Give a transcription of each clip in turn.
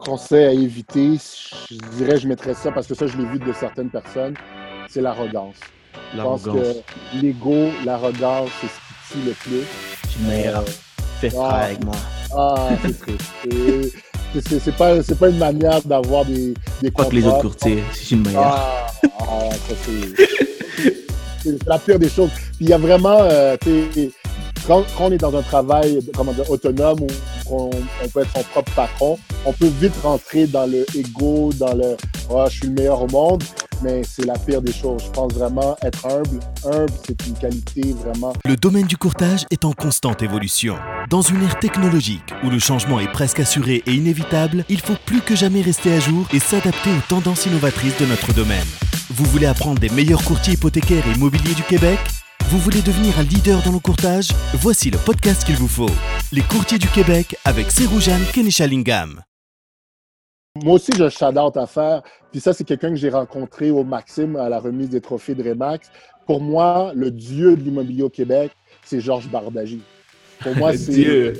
conseil à éviter, je dirais, je mettrais ça parce que ça, je l'ai vu de certaines personnes, c'est l'arrogance. Je pense que l'ego, l'arrogance, c'est ce qui tue le plus. Suis meilleur. Fais Ah. avec moi. Ah, c'est triste. C'est c'est pas, c'est pas une manière d'avoir des, des Pas que les autres courtiers, suis le meilleur. Ah, ah, ça c'est. C'est la pire des choses. Puis il y a vraiment, euh, tu quand, quand on est dans un travail comment dire, autonome où on, on peut être son propre patron, on peut vite rentrer dans le ego, dans le oh, je suis le meilleur au monde, mais c'est la pire des choses. Je pense vraiment être humble. Humble, c'est une qualité vraiment. Le domaine du courtage est en constante évolution. Dans une ère technologique où le changement est presque assuré et inévitable, il faut plus que jamais rester à jour et s'adapter aux tendances innovatrices de notre domaine. Vous voulez apprendre des meilleurs courtiers hypothécaires et immobiliers du Québec? Vous voulez devenir un leader dans le courtage? Voici le podcast qu'il vous faut. Les courtiers du Québec avec Seroujane Kenishalingam. Moi aussi, j'ai un shout-out à faire. Puis ça, c'est quelqu'un que j'ai rencontré au Maxime à la remise des trophées de Remax. Pour moi, le dieu de l'immobilier au Québec, c'est Georges Bardagy. Pour moi, c'est Dieu.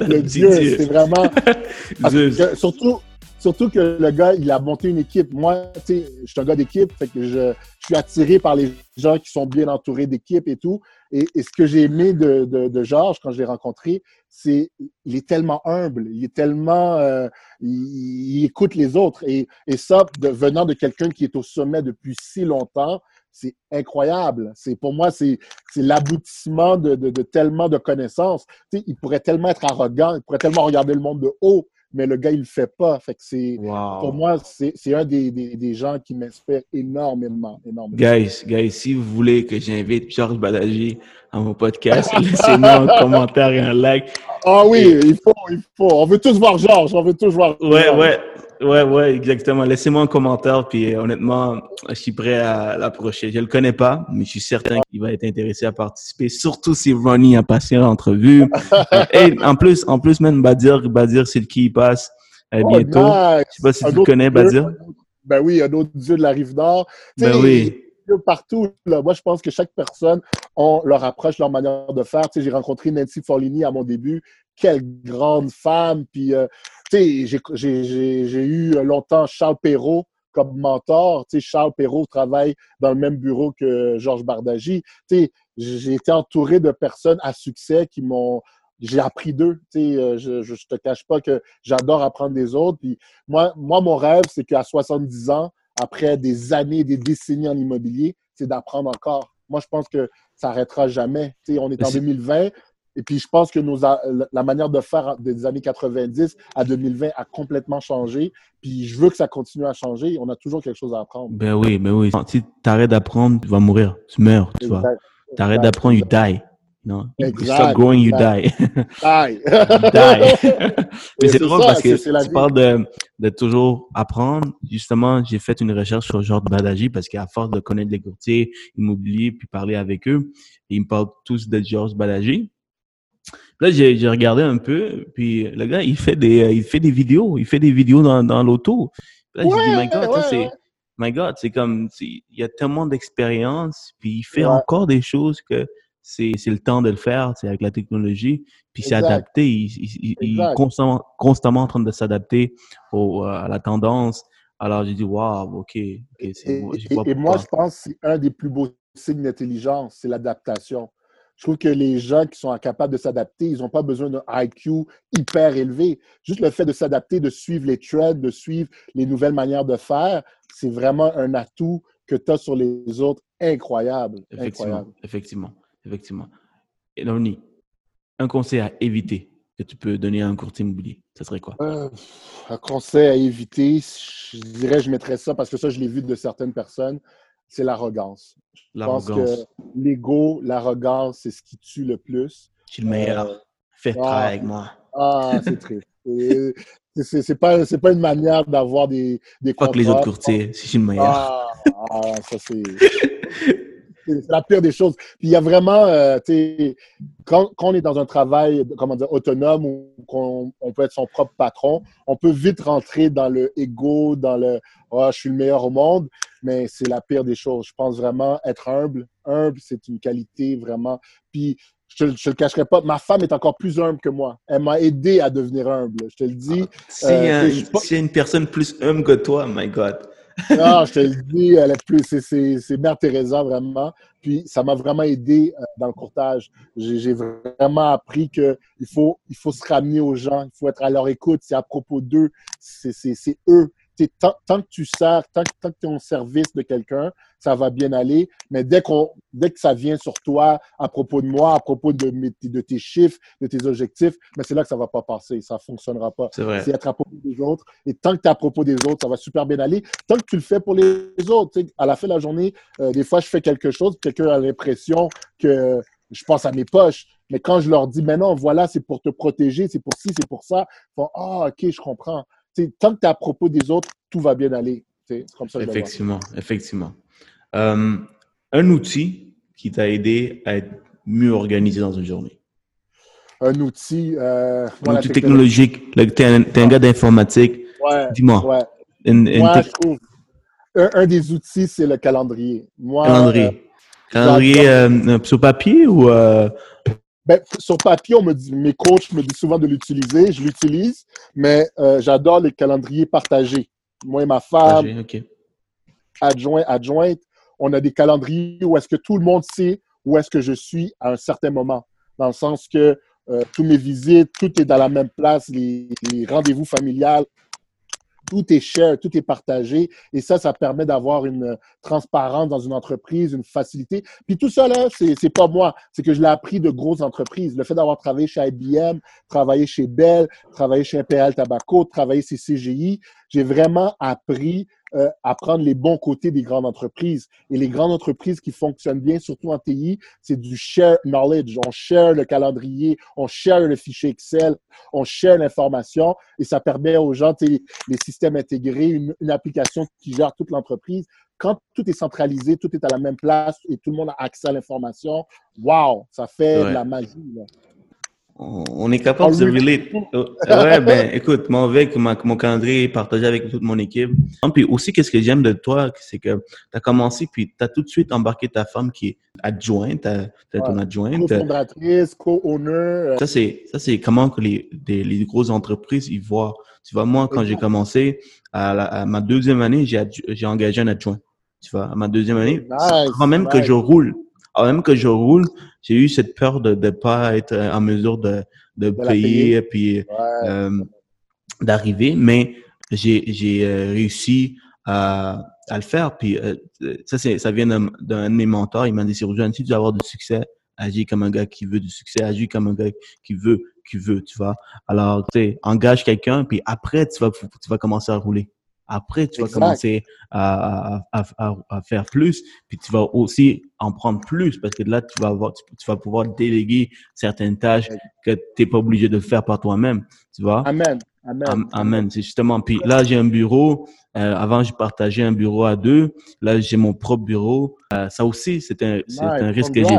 le dieu. C'est vraiment. que surtout, surtout que le gars, il a monté une équipe. Moi, tu sais, je suis un gars d'équipe, fait que je, je suis attiré par les gens qui sont bien entourés d'équipes et tout. Et, ce que j'ai aimé de, de, de Georges quand je l'ai rencontré, c'est il est tellement humble, il est tellement, euh, il, il écoute les autres. Et, et ça, de, venant de quelqu'un qui est au sommet depuis si longtemps, c'est incroyable. C'est pour moi, c'est c'est l'aboutissement de, de, de tellement de connaissances. Tu sais, il pourrait tellement être arrogant, il pourrait tellement regarder le monde de haut, mais le gars, il le fait pas. Fait que c'est, Wow. pour moi, c'est un des, des, des gens qui m'inspire énormément, énormément. Guys, guys, si vous voulez que j'invite Georges Balaji à mon podcast, laissez-moi un commentaire et un like. Ah oui, il faut, il faut. On veut tous voir Georges, on veut tous voir. Ouais, ouais, ouais, ouais, exactement. Laissez-moi un commentaire, puis euh, honnêtement, je suis prêt à l'approcher. Je le connais pas, mais je suis certain qu'il va être intéressé à participer, surtout si Ronnie a passé l'entrevue. Et en plus, en plus, même Badir, Badir, c'est le qui il passe euh, Oh, bientôt. nice. Je sais pas si Un tu le connais, Badir. Ben oui, un autre dieu de la rive nord. Ben oui. Partout, là. moi je pense que chaque personne a leur approche, leur manière de faire. Tu sais, j'ai rencontré Nancy Forlini à mon début, quelle grande femme. Puis, euh, tu sais, j'ai- j'ai j'ai- eu longtemps Charles Perrault comme mentor. Tu sais, Charles Perrault travaille dans le même bureau que Georges Bardagy. Tu sais, j'ai été entouré de personnes à succès qui m'ont j'ai appris d'eux. Euh, je, je, je te cache pas que j'adore apprendre des autres. Puis moi, moi, mon rêve, c'est qu'à 70 ans, après des années, des décennies en immobilier, c'est d'apprendre encore. Moi, je pense que ça arrêtera jamais. Tu sais, on est en C'est- 2020. Et puis, je pense que nos, la manière de faire des années 90 à 2020 a complètement changé. Puis, je veux que ça continue à changer. On a toujours quelque chose à apprendre. Ben oui, ben oui. Si t'arrêtes d'apprendre, tu vas mourir. Tu meurs, tu vois. Exact. T'arrêtes d'apprendre, you die. Non. You Exact, stop growing, you die. You die. Mais c'est drôle ça, parce que tu vie. parles de, de toujours apprendre. Justement, j'ai fait une recherche sur Georges Badaji parce qu'à force de connaître les courtiers immobiliers puis parler avec eux, ils me parlent tous de Georges Badaji. Là, j'ai regardé un peu, puis le gars, il fait des, euh, il fait des vidéos, il fait des vidéos dans, dans l'auto. Là, j'ai dit, Ouais, my God, ouais, c'est, ouais. my God, c'est comme, il y a tellement d'expérience, puis il fait Ouais. encore des choses que c'est, le temps de le faire, c'est avec la technologie, puis c'est adapté, il, il- il- est constamment, constamment en train de s'adapter euh, à la tendance. Alors, j'ai dit, wow, ok, ok, c'est Et, j'y et- moi, je pense que c'est un des plus beaux signes d'intelligence, c'est l'adaptation. Je trouve que les gens qui sont capables de s'adapter, ils n'ont pas besoin d'un IQ hyper élevé. Juste le fait de s'adapter, de suivre les trends, de suivre les nouvelles manières de faire, c'est vraiment un atout que tu as sur les autres incroyable. Effectivement, incroyable. effectivement, effectivement. Et Lorny, un conseil à éviter que tu peux donner à un courtier immobilier, ça serait quoi? Euh, un conseil à éviter, je dirais, je mettrais ça parce que ça, je l'ai vu de certaines personnes, c'est l'arrogance. Je pense que L'arrogance. l'ego, l'arrogance, c'est ce qui tue le plus. Je suis le meilleur. Euh, Fais ah. travail avec moi. Ah, c'est triste. C'est pas, pas une manière d'avoir des, des Pas que les autres courtiers, si je suis le meilleur. Ah, ah, ça c'est. C'est c'est la pire des choses. Puis il y a vraiment, euh, tu sais, quand, quand on est dans un travail, comment dire, autonome où qu'on on peut être son propre patron, on peut vite rentrer dans le ego, dans le oh, je suis le meilleur au monde, mais c'est la pire des choses. Je pense vraiment être humble. Humble, c'est une qualité vraiment. Puis je ne le cacherai pas, ma femme est encore plus humble que moi. Elle m'a aidé à devenir humble. Je te le dis. Ah, euh, si une personne plus humble que toi, my God. Non, je te le dis, elle est plus, c'est Mère Teresa vraiment. Puis ça m'a vraiment aidé euh, dans le courtage. J'ai vraiment appris qu'il faut, il faut se ramener aux gens, il faut être à leur écoute. C'est à propos d'eux, c'est eux tant, tant, que tu sers, tant, tant que tu es au service de quelqu'un, ça va bien aller. Mais dès, qu'on, dès que ça vient sur toi, à propos de moi, à propos de, de tes chiffres, de tes objectifs, mais c'est là que ça va pas passer. Ça fonctionnera pas. C'est, vrai. c'est être à propos des autres. Et tant que tu es à propos des autres, ça va super bien aller. Tant que tu le fais pour les autres, à la fin de la journée, euh, des fois, je fais quelque chose, quelqu'un a l'impression que je pense à mes poches. Mais quand je leur dis, mais non, voilà, c'est pour te protéger, c'est pour ci, c'est pour ça, ils font, ah, ok, je comprends tant que tu es à propos des autres, tout va bien aller. Comme ça, effectivement, effectivement. Euh, un outil qui t'a aidé à être mieux organisé dans une journée. Un outil. Euh, un outil technologique. Tu es, un gars d'informatique. Ouais, Dis-moi. Ouais. Moi, je trouve. Un, des outils, c'est le calendrier. Moi, calendrier. Euh, calendrier euh, sur papier ou ben, sur papier, on me dit, mes coachs me disent souvent de l'utiliser. Je l'utilise, mais euh, j'adore les calendriers partagés. Moi et ma femme, adjoint, adjointe, on a des calendriers où est-ce que tout le monde sait où est-ce que je suis à un certain moment. Dans le sens que euh, tous mes visites, tout est dans la même place, les, les rendez-vous familiales, tout est cher, tout est partagé. Et ça, ça permet d'avoir une transparence dans une entreprise, une facilité. Puis tout ça, là, c'est pas moi. C'est que je l'ai appris de grosses entreprises. Le fait d'avoir travaillé chez IBM, travaillé chez Bell, travaillé chez Imperial Tobacco, travaillé chez CGI, j'ai vraiment appris euh, à prendre les bons côtés des grandes entreprises. Et les grandes entreprises qui fonctionnent bien, surtout en TI, c'est du share knowledge. On share le calendrier, on share le fichier Excel, on share l'information et ça permet aux gens, les systèmes intégrés, une, application qui gère toute l'entreprise. Quand tout est centralisé, tout est à la même place et tout le monde a accès à l'information, wow, ça fait de la magie. Là on est capable de relate. Euh, ouais, ben, écoute, moi, avec mon calendrier est partagé avec toute mon équipe. Et puis aussi, qu'est-ce que j'aime de toi, c'est que tu as commencé, puis tu as tout de suite embarqué ta femme qui est adjointe, tu ton adjointe. Co-fondatrice, co-owner. Euh. Ça, c'est, ça, c'est comment que les, les grosses entreprises, ils voient. Tu vois, moi, quand j'ai commencé, à, ma deuxième année, j'ai, j'ai engagé un adjoint. Tu vois, à ma deuxième année, quand même que je roule alors même que je roule, j'ai eu cette peur de ne pas être en mesure de, de, payer, et puis euh, d'arriver, mais j'ai euh, réussi à, à, le faire. Puis euh, ça, ça vient d'un de mes mentors. Il m'a dit, si tu veux avoir du succès, agis comme un gars qui veut du succès, agis comme un gars qui veut, qui veut, tu vois. Alors, tu sais, engage quelqu'un, puis après, tu vas, tu vas commencer à rouler. Après, tu vas commencer à, à, à, à, faire plus, puis tu vas aussi en prendre plus parce que là, tu vas, avoir, tu, vas pouvoir déléguer certaines tâches que tu n'es pas obligé de faire par toi-même. Tu vois? Amen. Amen. Amen. C'est justement. Puis là, j'ai un bureau. Euh, avant, je partageais un bureau à deux. Là, j'ai mon propre bureau. Euh, ça aussi, c'est un, un risque que j'ai.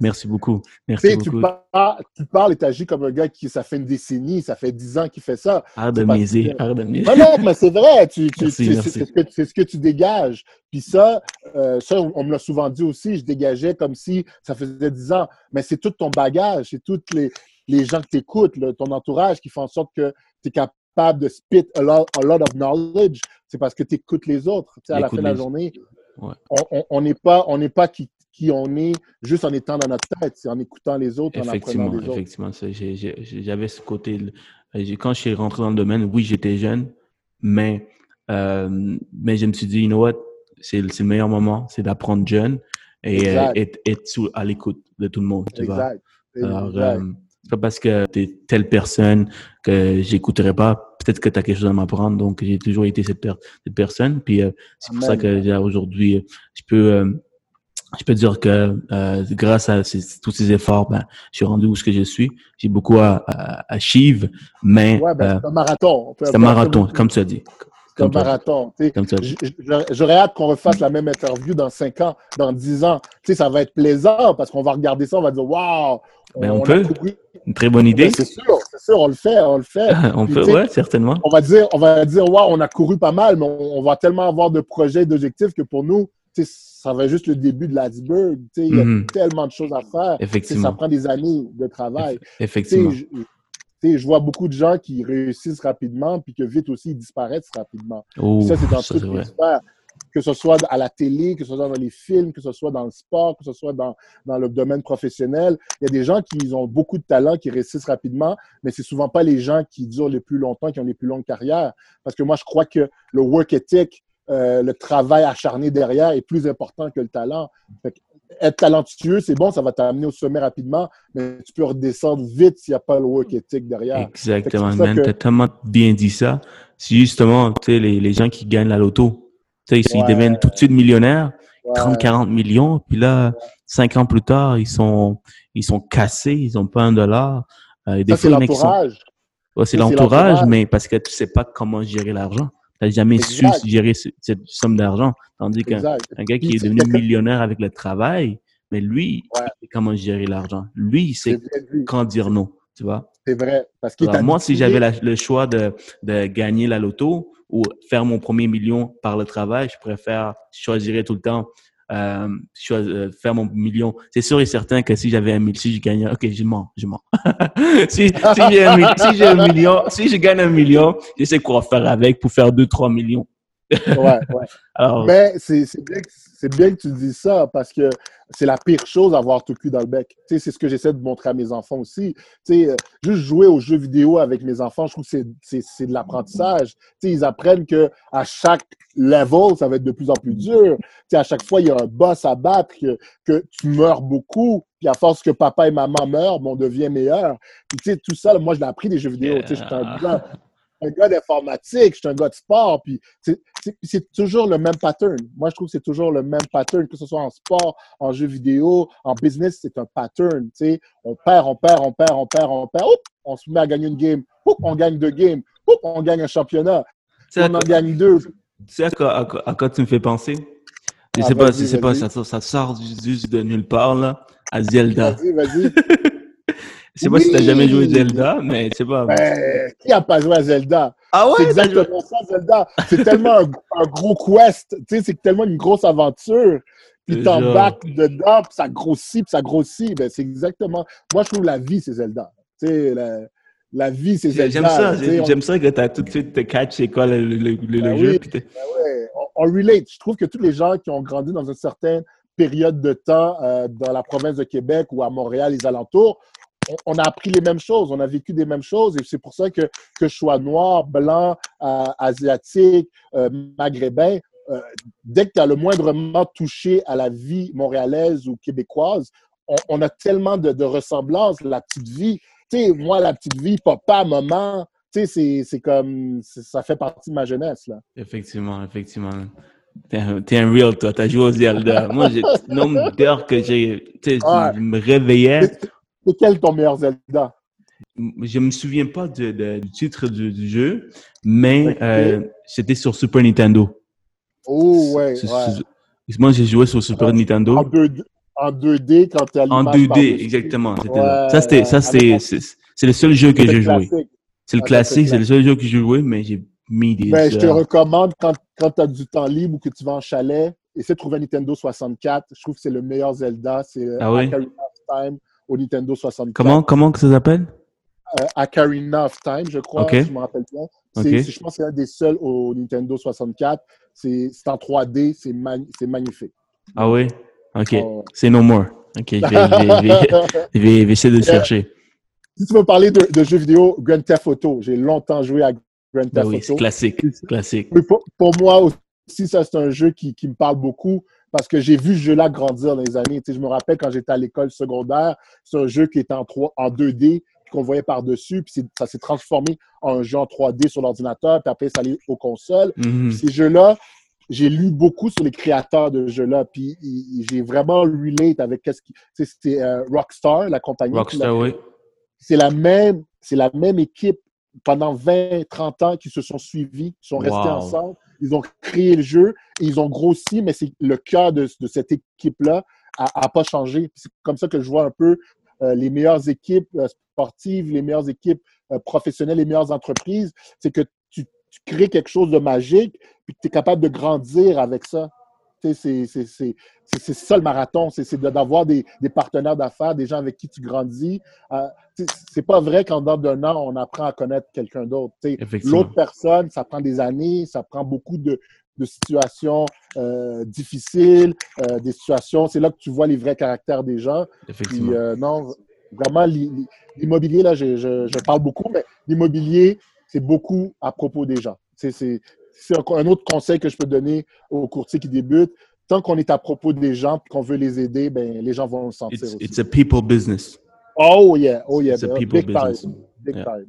Merci beaucoup. Merci beaucoup. Tu, parles, tu parles et tu agis comme un gars qui, ça fait une décennie, ça fait dix ans qu'il fait ça. Arrête de miser. Arrête de miser. Non, mais c'est vrai. Tu, tu, c'est ce, ce, que tu dégages. Puis ça, euh, ça, on me l'a souvent dit aussi, je dégageais comme si ça faisait dix ans. Mais c'est tout ton bagage, c'est toutes les, les gens que tu écoutes, ton entourage qui font en sorte que tu es capable de spit a lot, of knowledge. C'est parce que tu écoutes les autres. à la fin de la journée, on n'est pas, on n'est pas qui, qui on est juste en étant dans notre tête, c'est en écoutant les autres, en apprenant des autres. Effectivement, j'avais ce côté. Quand je suis rentré dans le domaine, oui, j'étais jeune, mais, euh, mais je me suis dit, you know what, c'est le meilleur moment, c'est d'apprendre jeune et être, à l'écoute de tout le monde. Tu exact. Vois? Euh, c'est pas parce que tu es telle personne que j'écouterai pas. Peut-être que tu as quelque chose à m'apprendre. Donc, j'ai toujours été cette, cette personne. Puis, euh, c'est pour ça que aujourd'hui, je peux, euh, je peux dire que euh, grâce à tous ces efforts, ben, je suis rendu où ce que je suis. J'ai beaucoup à, à, mais ouais, ben, c'est un marathon. C'est un marathon, comme tu as dit. Comme un marathon. J'aurais hâte qu'on refasse la même interview dans 5 ans, dans 10 ans. sais, ça va être plaisant parce qu'on va regarder ça, on va dire Waouh! Ben, on, peut. Une très bonne idée. Ben, c'est sûr, c'est sûr, on le fait, on le fait. on peut, ouais, certainement. On va dire, on va dire, waouh, on a couru pas mal, mais on, va tellement avoir de projets, d'objectifs que pour nous, ça va juste le début de l'iceberg. Il y a Mhm. tellement de choses à faire. Effectivement. Ça prend des années de travail. Effectivement. Je, vois beaucoup de gens qui réussissent rapidement, puis que vite aussi, ils disparaissent rapidement. Oh, ça, c'est dans ça, toutes les sphères. Que ce soit à la télé, que ce soit dans les films, que ce soit dans le sport, que ce soit dans, dans le domaine professionnel. Il y a des gens qui ont beaucoup de talent, qui réussissent rapidement, mais c'est souvent pas les gens qui durent les plus longtemps, qui ont les plus longues carrières. Parce que moi, je crois que le work ethic, euh, le travail acharné derrière est plus important que le talent. Fait que être talentueux, c'est bon, ça va t'amener au sommet rapidement, mais tu peux redescendre vite s'il n'y a pas le work ethic derrière. Exactement, man. que- T'as tellement bien dit ça. C'est justement, tu sais, les, les gens qui gagnent la loto. Tu sais, ils Ouais. deviennent tout de suite millionnaires, Ouais. 30, 40 millions, puis là, cinq ans plus tard, ils sont, ils sont cassés, ils ont pas un dollar. Euh, Ça, c'est sont- l'entourage. Ouais, c'est l'entourage, l'entourage. mais parce que tu sais pas comment gérer l'argent. Tu n'as jamais Exact. su gérer ce- cette somme d'argent. Tandis qu'un gars qui est devenu millionnaire avec le travail, mais lui, Ouais. il sait comment gérer l'argent. Lui, il C'est sait vrai, quand dire non, tu vois. C'est vrai. Parce Alors, moi, si j'avais le choix de, de gagner la loto ou faire mon premier million par le travail, je préfère, choisirais tout le temps euh, euh, faire mon million. C'est sûr et certain que si j'avais un million, si je gagnais, ok, je mens, je mens. si si j'ai un million, si je gagne un million, je sais quoi faire avec pour faire deux, trois millions. Ouais, ouais. Alors, Mais c'est bien, bien que tu dis ça parce que c'est la pire chose avoir tout le cul dans le bec. C'est ce que j'essaie de montrer à mes enfants aussi. Tu sais, euh, juste jouer aux jeux vidéo avec mes enfants, je trouve que c'est- de l'apprentissage. Ils apprennent que à chaque level, ça va être de plus en plus dur. Tu sais, à chaque fois, il y a un boss à battre, que, que tu meurs beaucoup. Puis à force que papa et maman meurent, on devient meilleur. Puis tout ça, moi, je l'ai appris des jeux vidéo. Tu sais, j'étais un un gars d'informatique, je suis un gars de sport, puis c'est- toujours le même pattern. Moi, je trouve que c'est toujours le même pattern, que ce soit en sport, en jeu vidéo, en business, c'est un pattern. tu sais. On perd, on perd, on perd, on perd, on perd. Oup, on se met à gagner une game. Oup, on gagne deux games. Oup, on gagne un championnat. On en quoi- gagne deux. tu sais à quoi, à quoi- à quoi tu me fais penser? Je Ah, sais pas, je sais pas, ça, ça sort juste de nulle part, là, à Zelda. Vas-y, vas-y. Je sais pas si t'as jamais joué Oui. Zelda, mais sais pas. Qui a pas joué à Zelda? Ah c'est ouais, joué- exactement ça, Zelda. C'est tellement un, un gros quest. Tu sais, c'est tellement une grosse aventure. Puis t'embarques dedans, puis ça grossit, puis ça grossit. Ben, c'est exactement... Moi, je trouve la vie, c'est Zelda. Tu sais, la, la vie, c'est Zelda. J'aime ça, sais, on- j'aime ça que t'as tout de suite te catch c'est quoi le, le, le- Ben jeu. oui. Ben ouais, on, on relate. Je trouve que tous les gens qui ont grandi dans une certaine période de temps euh, dans la province de Québec ou à Montréal, les alentours, on, a appris les mêmes choses, on a vécu des mêmes choses. Et c'est pour ça que, que je sois noir, blanc, euh, asiatique, euh, maghrébin, euh, dès que tu as le moindrement touché à la vie montréalaise ou québécoise, on, on a tellement de, de ressemblances, la petite vie. Tu sais, moi, la petite vie, papa, maman, tu sais, c'est- c'est comme, ça fait partie de ma jeunesse, là. Effectivement, effectivement. T'es un, un real, toi. T'as joué au Zelda. Moi, j'ai le nombre d'heures que j'ai. Tu sais, Ouais. je me réveillais. C'est quel ton meilleur Zelda? Je me souviens pas de- de- du titre du, du jeu, mais euh, c'était sur Super Nintendo. Oh, ouais, Moi, j'ai joué sur Super En Nintendo. En, 2D, en 2D, quand tu as En l'image 2D, par-dessus. exactement. Ouais. Ça, c'était, ça, c'était, c'est, le seul jeu que j'ai joué. classique. C'est le Ah, classique, c'est le seul jeu que j'ai joué, mais j'ai mis des Ben, je te recommande, quand, quand tu as du temps libre ou que tu vas en chalet, essaie de trouver un Nintendo 64. Je trouve que c'est le meilleur Zelda. C'est Ah oui? Time au Nintendo 64. Comment, comment que ça s'appelle? Euh, Ocarina of Time, je crois, Ok. si je me rappelle bien. C'est, Ok. c'est- je pense que c'est un des seuls au Nintendo 64. C'est, en 3D, c'est, mag- c'est magnifique. Ah oui? Ok. Oh. C'est No More. Ok, je vais, essayer de le chercher. Si tu veux parler de, de jeux vidéo, Grand Theft Auto. J'ai longtemps joué à Grand Ben Theft oui, c'est Auto. classique. Classique. Oui, pour, pour moi aussi, ça, c'est un jeu qui, qui me parle beaucoup parce que j'ai vu ce jeu-là grandir dans les années. Tu sais, je me rappelle quand j'étais à l'école secondaire, c'est un jeu qui était en, 3, en 2D, puis qu'on voyait par-dessus, puis ça s'est transformé en un jeu en 3D sur l'ordinateur, puis après, ça allait aux consoles. Mhm. Ces jeux-là, j'ai lu beaucoup sur les créateurs de jeux-là, puis j'ai vraiment relate avec qu'est-ce qui. C'était euh, Rockstar, la compagnie. Rockstar, oui. c'est la même, c'est la même équipe pendant 20, 30 ans qui se sont suivis, qui sont restés Wow. ensemble. Ils ont créé le jeu ils ont grossi, mais c'est le cœur de, cette équipe-là a, a pas changé. C'est comme ça que je vois un peu euh, les meilleures équipes euh, sportives, les meilleures équipes euh, professionnelles, les meilleures entreprises. C'est que tu, tu crées quelque chose de magique puis tu es capable de grandir avec ça. C'est ça le marathon, c'est d'avoir des, des, partenaires d'affaires, des gens avec qui tu grandis. Euh, c'est pas vrai qu'en d'un an, on apprend à connaître quelqu'un d'autre. L'autre personne, ça prend des années, ça prend beaucoup de, de situations euh, difficiles, euh, des situations, c'est là que tu vois les vrais caractères des gens. Effectivement. Puis, euh, non, vraiment, l'immobilier, là, je, je, je, parle beaucoup, mais l'immobilier, c'est beaucoup à propos des gens. C'est un autre conseil que je peux donner aux courtiers qui débutent. Tant qu'on est à propos des gens et qu'on veut les aider, ben, les gens vont le sentir it's, aussi. It's a people business. Oh yeah, oh yeah. It's a people big business. time. Big Yeah. time.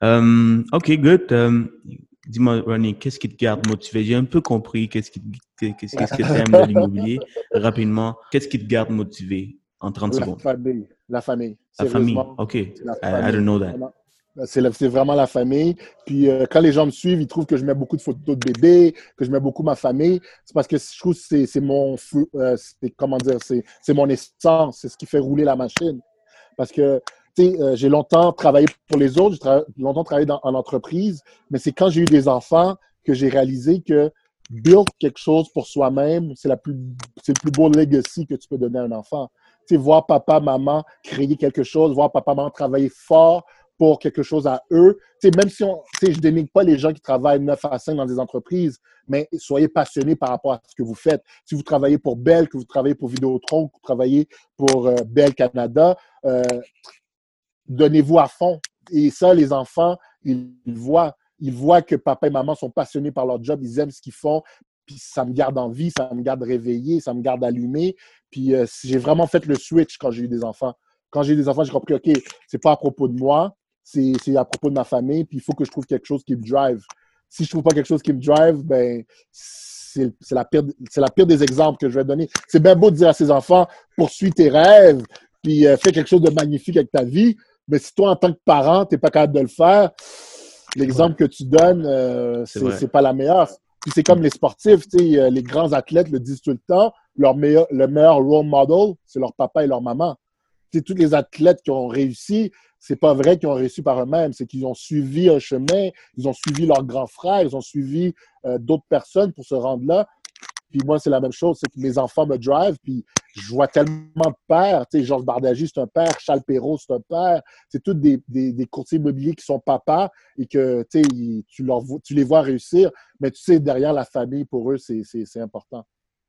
Um, OK, good. Um, Dis-moi, Ronnie, qu'est-ce qui te garde motivé? J'ai un peu compris qu'est-ce qui, qu'est-ce qu'est-ce que tu aimes de l'immobilier. Rapidement, qu'est-ce qui te garde motivé en 30 La secondes? famille. La famille. La famille. OK. I, c'est la I famille. don't know that. Vraiment. C'est vraiment la famille. Puis euh, quand les gens me suivent, ils trouvent que je mets beaucoup de photos de bébés, que je mets beaucoup ma famille. C'est parce que je trouve que c'est mon, euh, comment dire, c'est mon essence, c'est ce qui fait rouler la machine. Parce que tu euh, j'ai longtemps travaillé pour les autres, j'ai longtemps travaillé dans, en entreprise, mais c'est quand j'ai eu des enfants que j'ai réalisé que build quelque chose pour soi-même, c'est le plus beau legacy que tu peux donner à un enfant. Tu sais, voir papa, maman créer quelque chose, voir papa, maman travailler fort pour quelque chose à eux. Tu sais, même si on, je dénigre pas les gens qui travaillent 9 à 5 dans des entreprises, mais soyez passionnés par rapport à ce que vous faites. Si vous travaillez pour Bell, que vous travaillez pour Vidéotron, que vous travaillez pour euh, Bell Canada, euh, donnez-vous à fond. Et ça, les enfants, ils voient. Ils voient que papa et maman sont passionnés par leur job, ils aiment ce qu'ils font, puis ça me garde en vie, ça me garde réveillé, ça me garde allumé. Puis euh, j'ai vraiment fait le switch quand j'ai eu des enfants. Quand j'ai eu des enfants, j'ai compris, OK, c'est pas à propos de moi, c'est à propos de ma famille, puis il faut que je trouve quelque chose qui me drive. Si je trouve pas quelque chose qui me drive, ben c'est la pire la pire des exemples que je vais donner. C'est bien beau de dire à ses enfants poursuis tes rêves, puis euh, fais quelque chose de magnifique avec ta vie, mais si toi en tant que parent, tu n'es pas capable de le faire, l'exemple que tu donnes euh, C'est pas la meilleure. Puis c'est comme les sportifs, euh, les grands athlètes le disent tout le temps, leur meilleur, le meilleur role model, c'est leur papa et leur maman. Tu tous les athlètes qui ont réussi, c'est pas vrai qu'ils ont réussi par eux-mêmes, c'est qu'ils ont suivi un chemin, ils ont suivi leurs grands frères, ils ont suivi euh, d'autres personnes pour se rendre là. Puis moi, c'est la même chose, c'est que mes enfants me drive, puis je vois tellement de pères, tu sais, Georges Bardagy, c'est un père, Charles Perrault, c'est un père, c'est tous des, des, courtiers immobiliers qui sont papas et que, tu tu, tu les vois réussir, mais tu sais, derrière la famille, pour eux, c'est important.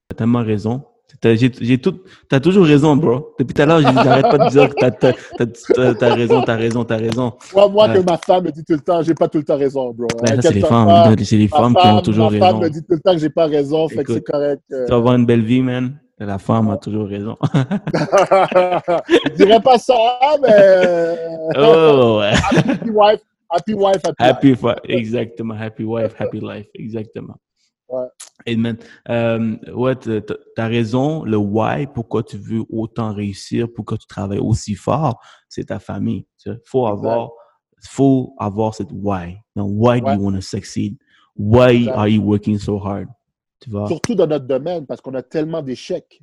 T'as tellement raison. T'as, j'ai, tout, t'as toujours raison, bro. Depuis tout à l'heure, j'arrête pas de dire que t'as, t'as, t'as, raison, t'as raison, t'as raison. Moi, moi Ouais. que ma femme me dit tout le temps, j'ai pas tout le temps raison, bro. C'est les femmes. C'est les femmes qui ont toujours ma femme raison. me dit tout le temps que j'ai pas raison, fait que c'est correct. euh. Tu vas avoir une belle vie, man. La femme a toujours raison. je dirais pas ça, mais oh, ouais. happy wife, happy wife, happy, life. Exactement. Happy wife, happy life. Exactement. Ouais. Man, euh, ouais, t'as raison. Le why, pourquoi tu veux autant réussir, pourquoi tu travailles aussi fort, c'est ta famille. Il faut avoir, faut avoir cette why. Now, why do you want to succeed? Why are you working so hard? Tu vois, Surtout dans notre domaine, parce qu'on a tellement d'échecs.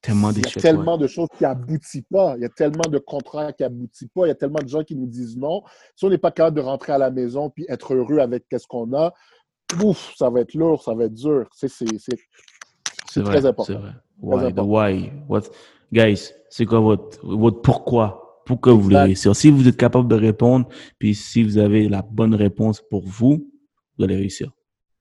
tellement Il y a d'échecs. tellement ouais. de choses qui aboutissent pas. Il y a tellement de contrats qui aboutissent pas. Il y a tellement de gens qui nous disent non. Si on n'est pas capable de rentrer à la maison puis être heureux avec ce qu'on a, ouf, ça va être lourd, ça va être dur. C'est très vrai, important. C'est vrai. Why, the why? What, guys, c'est quoi votre, votre pourquoi? Pourquoi vous voulez Exact. réussir? Si vous êtes capable de répondre, puis si vous avez la bonne réponse pour vous, vous allez réussir.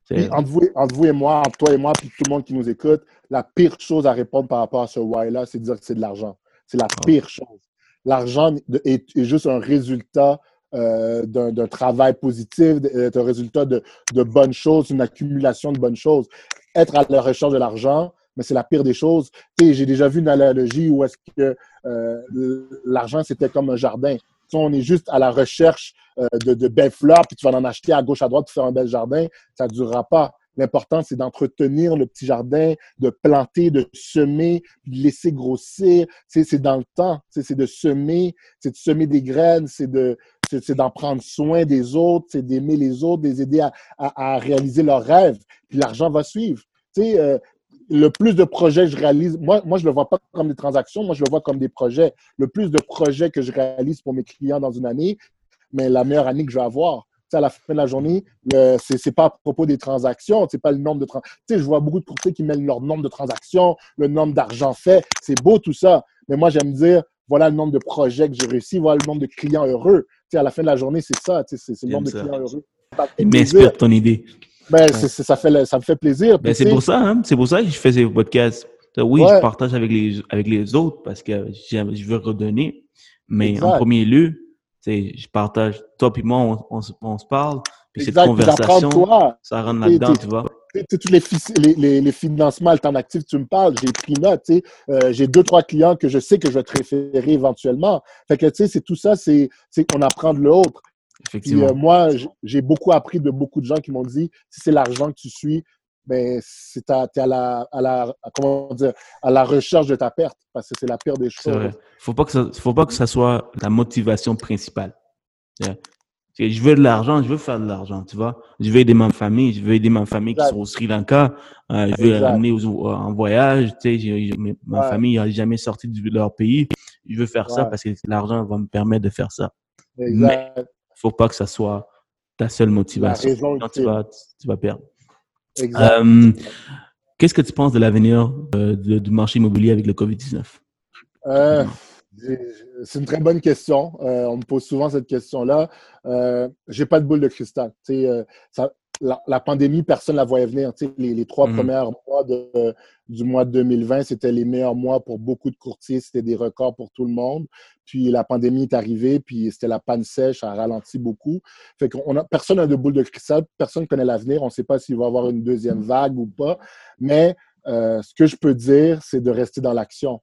Puis entre vous, et- entre vous et moi, entre toi et moi, puis tout le monde qui nous écoute, la pire chose à répondre par rapport à ce why-là, c'est de dire que c'est de l'argent. C'est la pire chose. L'argent est juste un résultat euh, d'un travail positif, de- est un résultat de, de bonnes choses, une accumulation de bonnes choses. Être à la recherche de l'argent, mais c'est la pire des choses. J'ai déjà vu une analogie où est-ce que euh, l'argent, c'était comme un jardin. Tu sais, on est juste à la recherche euh, de, de belles fleurs, puis tu vas en acheter à gauche, à droite pour faire un bel jardin ça ne durera pas. L'important, c'est d'entretenir le petit jardin, de planter, de semer, de laisser grossir. C'est dans le temps. C'est de semer, c'est de semer des graines, c'est de c'est d'en prendre soin des autres, c'est d'aimer les autres, de les aider à, réaliser leurs rêves. Puis l'argent va suivre. Tu sais, euh, le plus de projets que je réalise, moi, moi, je ne le vois pas comme des transactions, moi, je le vois comme des projets. Le plus de projets que je réalise pour mes clients dans une année, mais la meilleure année que je vais avoir. à la fin de la journée, ce n'est pas à propos des transactions, c'est pas le nombre de transactions. Je vois beaucoup de courtiers qui mettent leur nombre de transactions, le nombre d'argent fait. C'est beau tout ça. Mais moi, j'aime dire, voilà le nombre de projets que j'ai réussi, voilà le nombre de clients heureux. À la fin de la journée, c'est ça, c'est le nombre de clients heureux. M'inspire ton idée. Ben, ça, fait, ça me fait plaisir. Ben, c'est pour ça, hein? c'est pour ça que je fais ces podcasts. Oui, je partage avec les, avec les autres parce que je veux redonner. Mais en premier lieu, je partage, toi et moi, on, se parle. Puis cette conversation, ça rentre là-dedans, tu vois. Tous les, les, les, financements alternatifs, tu me parles, j'ai pris note. Euh, j'ai deux, trois clients que je sais que je vais te référer éventuellement. Fait que, tu sais, c'est tout ça, c'est qu'on apprend de l'autre. Effectivement. Euh, moi, j'ai beaucoup appris de beaucoup de gens qui m'ont dit si c'est l'argent que tu suis, ben, es à la, à, la, comment dire, à la recherche de ta perte, parce que c'est la pire des choses. Il ne faut, pas que ça, faut pas que ça soit la motivation principale. Je veux de l'argent, je veux faire de l'argent, tu vois. Je veux aider ma famille, je veux aider ma famille qui sont au Sri Lanka, euh, je veux les ramener en voyage, tu sais, ma famille n'a jamais sorti de leur pays. Je veux faire ça parce que l'argent va me permettre de faire ça. Mais il faut pas que ça soit ta seule motivation. Sinon, tu vas, tu vas perdre. Euh, qu'est-ce que tu penses de l'avenir euh, du marché immobilier avec le COVID-19? Euh, c'est une très bonne question. on me pose souvent cette question-là. Euh, J'ai pas de boule de cristal. Ça, la, pandémie, personne ne la voyait venir. Les, les, trois mm-hmm. premiers mois de, du mois de 2020, c'était les meilleurs mois pour beaucoup de courtiers. C'était des records pour tout le monde. Puis la pandémie est arrivée, puis c'était la panne sèche, ça a ralenti beaucoup. Fait qu'on a, personne n'a de boule de cristal, personne ne connaît l'avenir. On ne sait pas s'il va y avoir une deuxième vague ou pas. Mais euh, ce que je peux dire, c'est de rester dans l'action.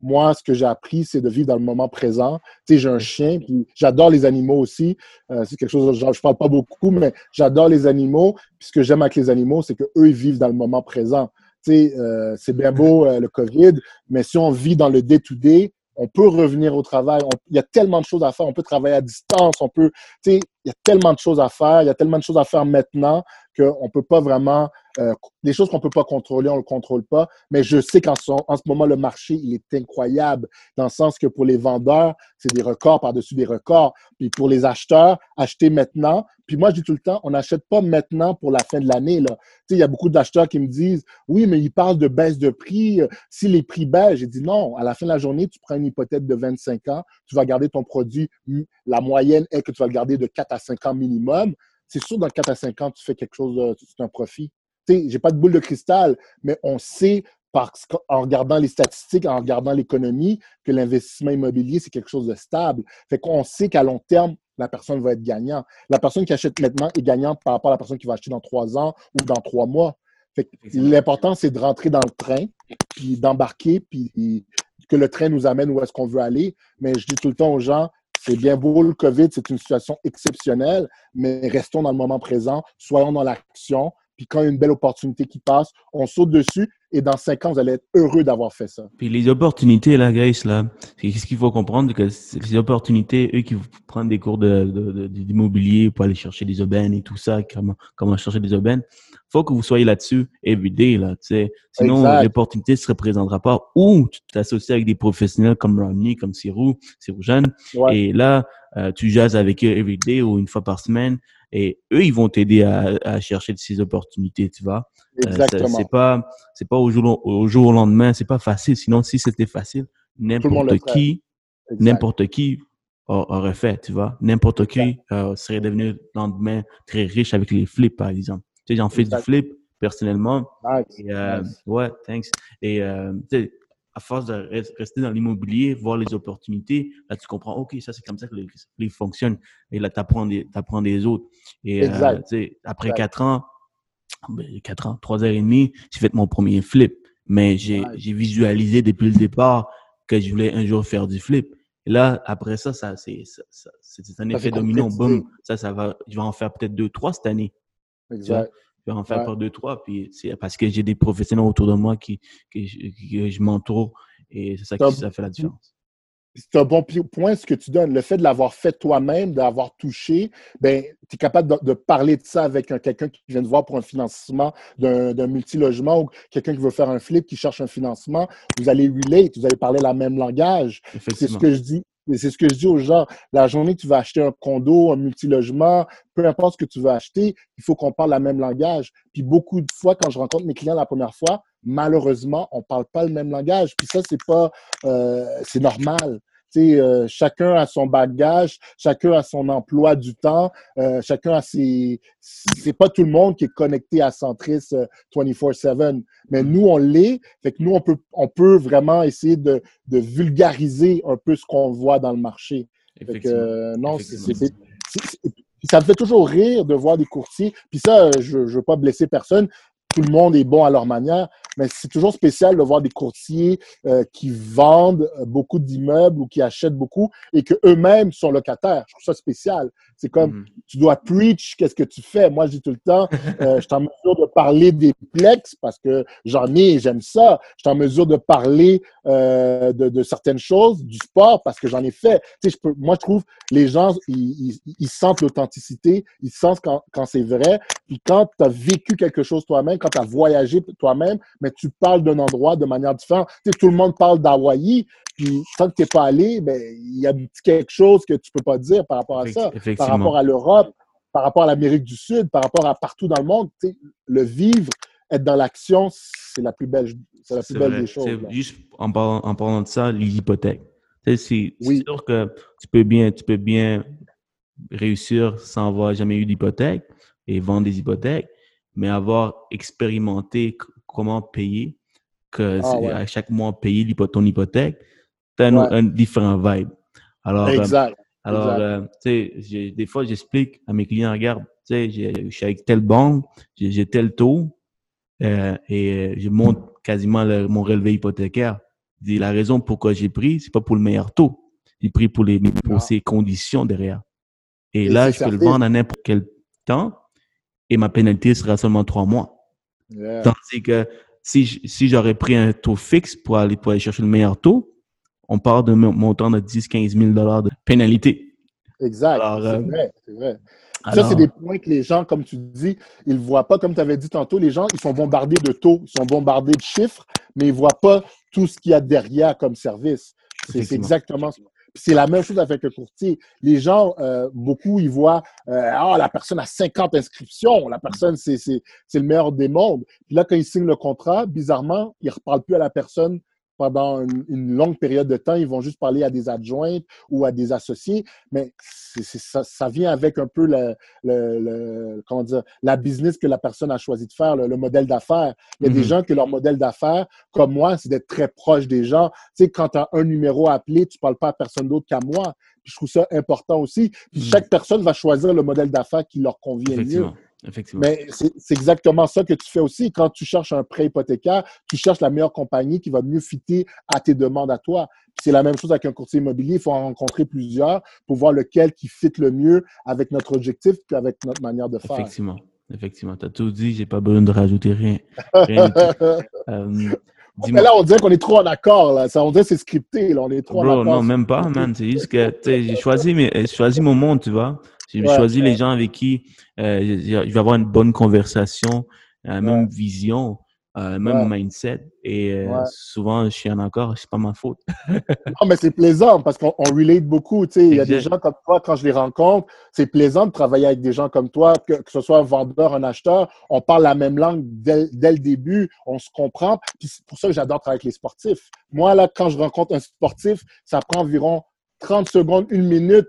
Moi, ce que j'ai appris, c'est de vivre dans le moment présent. J'ai un chien, puis j'adore les animaux aussi. Euh, c'est quelque chose, je ne parle pas beaucoup, mais j'adore les animaux. Puis ce que j'aime avec les animaux, c'est qu'eux, ils vivent dans le moment présent. Euh, c'est bien beau le COVID, mais si on vit dans le day-to-day, on peut revenir au travail. il y a tellement de choses à faire. On peut travailler à distance. On peut, il y a tellement de choses à faire. Il y a tellement de choses à faire maintenant qu'on ne peut pas vraiment euh, des choses qu'on ne peut pas contrôler, on ne le contrôle pas. Mais je sais qu'en ce, ce moment, le marché, il est incroyable, dans le sens que pour les vendeurs, c'est des records par-dessus des records. Puis pour les acheteurs, acheter maintenant. Puis moi, je dis tout le temps, on n'achète pas maintenant pour la fin de l'année. Il y a beaucoup d'acheteurs qui me disent, oui, mais ils parlent de baisse de prix. Si les prix baissent, j'ai dit non, à la fin de la journée, tu prends une hypothèque de 25 ans, tu vas garder ton produit. La moyenne est que tu vas le garder de 4 à 5 ans minimum c'est sûr, dans 4 à 5 ans, tu fais quelque chose, c'est un profit j'ai pas de boule de cristal, mais on sait parce qu'en regardant les statistiques, en regardant l'économie, que l'investissement immobilier, c'est quelque chose de stable. Fait qu'on sait qu'à long terme, la personne va être gagnante. La personne qui achète maintenant est gagnante par rapport à la personne qui va acheter dans trois ans ou dans trois mois. l'important, c'est de rentrer dans le train, puis d'embarquer, puis que le train nous amène où est-ce qu'on veut aller. Mais je dis tout le temps aux gens, c'est bien beau le COVID, c'est une situation exceptionnelle, mais restons dans le moment présent, soyons dans l'action, puis quand il y a une belle opportunité qui passe, on saute dessus et dans cinq ans, vous allez être heureux d'avoir fait ça. Puis les opportunités, là, Grace, là, ce qu'il faut comprendre, que les opportunités, eux qui prennent des cours d'immobilier pour aller chercher des aubaines et tout ça, comment, comment chercher des aubaines, faut que vous soyez là-dessus everyday, là, tu sais. Sinon, l'opportunité se représentera pas. Ou tu t'associes avec des professionnels comme Romney, comme Sirou, Sirou Jeanne, et là, euh, tu jases avec eux everyday ou une fois par semaine et eux, ils vont t'aider à, à, chercher ces opportunités, tu vois. Euh, Exactement. c'est pas, c'est pas au jour, au jour au lendemain, c'est pas facile. Sinon, si c'était facile, n'importe qui, n'importe qui aurait fait, tu vois. N'importe qui euh, serait devenu le lendemain très riche avec les flips, par exemple. Tu sais, j'en fais du flip personnellement. Et, euh, Ouais, thanks. Et euh, tu sais, à force de rester dans l'immobilier, voir les opportunités, là, tu comprends, OK, ça, c'est comme ça que les fonctionne. Et là, tu apprends des, apprends des autres. Et euh, après quatre ans, ben, quatre ans, trois heures et demie, j'ai fait mon premier flip. Mais j'ai visualisé depuis le départ que je voulais un jour faire du flip. Et là, après ça, ça c'est un effet domino. Boum, ça, ça va, je vais en faire peut-être deux, trois cette année. Exact. Je vais en faire deux, trois. Puis c'est parce que j'ai des professionnels autour de moi qui, que je, m'entoure et c'est ça qui ça fait la différence. C'est un bon point ce que tu donnes. Le fait de l'avoir fait toi-même, d'avoir touché, ben, tu es capable de, parler de ça avec quelqu'un qui vient te voir pour un financement d'un multilogement ou quelqu'un qui veut faire un flip, qui cherche un financement. Vous allez relate, vous allez parler le même langage. C'est ce que je dis c'est ce que je dis aux gens. La journée que tu vas acheter un condo, un multilogement, peu importe ce que tu veux acheter, il faut qu'on parle le même langage. Puis beaucoup de fois, quand je rencontre mes clients la première fois, malheureusement, on parle pas le même langage. Puis ça, c'est pas, euh, c'est normal. Euh, chacun a son bagage, chacun a son emploi du temps, euh, chacun a ses. C'est pas tout le monde qui est connecté à Centris 24/7, euh, mais nous on l'est. Fait que nous on peut on peut vraiment essayer de, de vulgariser un peu ce qu'on voit dans le marché. Fait que, non, c'est ça me fait toujours rire de voir des courtiers. Puis ça, je ne veux pas blesser personne, tout le monde est bon à leur manière, mais c'est toujours spécial de voir des courtiers euh, qui vendent beaucoup d'immeubles ou qui achètent beaucoup et que eux-mêmes sont locataires. Je trouve ça spécial. C'est comme, mm. tu dois preach, qu'est-ce que tu fais? Moi, je dis tout le temps, euh, je suis en mesure de parler des plex parce que j'en ai, j'aime ça. Je suis en mesure de parler euh, de, de, certaines choses, du sport parce que j'en ai fait. Tu sais, je peux, moi, je trouve les gens, ils, ils, ils sentent l'authenticité, ils sentent quand, quand c'est vrai. Puis quand tu as vécu quelque chose toi-même, quand tu as voyagé toi-même, mais tu parles d'un endroit de manière différente. Tu sais, tout le monde parle d'Hawaï, puis tant que tu n'es pas allé, ben, il y a quelque chose que tu peux pas dire par rapport à ça, par rapport à l'Europe, par rapport à l'Amérique du Sud, par rapport à partout dans le monde. le vivre, être dans l'action, c'est la plus belle, c'est la plus belle des choses. Juste en parlant, en parlant de ça, l'hypothèque. C'est sûr que tu peux bien, tu peux bien réussir sans avoir jamais eu d'hypothèque et vendre des hypothèques, mais avoir expérimenté comment payer, que ah à chaque mois payer ton hypothèque, un, différent vibe. Alors, euh, alors, euh, tu sais, des fois, j'explique à mes clients, regarde, tu sais, je suis avec telle banque, j'ai tel taux, euh, et je monte quasiment mon relevé hypothécaire. dis, la raison pourquoi j'ai pris, c'est pas pour le meilleur taux. J'ai pris pour, les, pour ah. ces conditions derrière. Et, là, je peux le vendre à n'importe quel temps et ma pénalité sera seulement trois mois. Tandis que si, si j'aurais pris un taux fixe pour aller, pour aller chercher le meilleur taux, on parle de montant de 10-15 000 de pénalité. Exact. c'est euh, vrai, c'est vrai. Ça, c'est des points que les gens, comme tu dis, ils ne voient pas, comme tu avais dit tantôt, les gens, ils sont bombardés de taux, ils sont bombardés de chiffres, mais ils ne voient pas tout ce qu'il y a derrière comme service. C'est exactement ça. C'est la même chose avec le courtier. Les gens, euh, beaucoup, ils voient euh, Ah, la personne a 50 inscriptions, la personne, c'est le meilleur des mondes. Puis là, quand ils signent le contrat, bizarrement, ils ne reparlent plus à la personne pendant une, longue période de temps, ils vont juste parler à des adjointes ou à des associés, mais ça, vient avec un peu le, comment dire, la business que la personne a choisi de faire, le, modèle d'affaires. Il y a des mm-hmm. gens que leur modèle d'affaires, comme moi, c'est d'être très proche des gens. Tu sais, quand tu as un numéro à appeler, tu ne parles pas à personne d'autre qu'à moi. je trouve ça important aussi. Puis mm-hmm. chaque personne va choisir le modèle d'affaires qui leur convient mieux. Effectivement. Mais c'est exactement ça que tu fais aussi. Quand tu cherches un prêt hypothécaire, tu cherches la meilleure compagnie qui va mieux fitter à tes demandes à toi. C'est la même chose avec un courtier immobilier. Il faut en rencontrer plusieurs pour voir lequel qui fit le mieux avec notre objectif et avec notre manière de faire. Effectivement. Effectivement. Tu as tout dit. J'ai pas besoin de rajouter rien. Euh, mais là, on dirait qu'on est trop en accord. Là. Ça, on dirait que c'est scripté. Là. On est trop en accord. Non, même pas, man. C'est juste que j'ai choisi, choisi mon monde, tu vois. J'ai choisi les gens avec qui euh, je vais avoir une bonne conversation, la même vision, euh, même mindset. Et euh, souvent, je suis en accord, c'est pas ma faute. non, mais c'est plaisant parce qu'on relate beaucoup. Il y a des gens comme toi, quand je les rencontre, c'est plaisant de travailler avec des gens comme toi, que, ce soit un vendeur, un acheteur. On parle la même langue dès, dès le début, on se comprend. c'est pour ça que j'adore travailler avec les sportifs. Moi, là, quand je rencontre un sportif, ça prend environ 30 secondes, une minute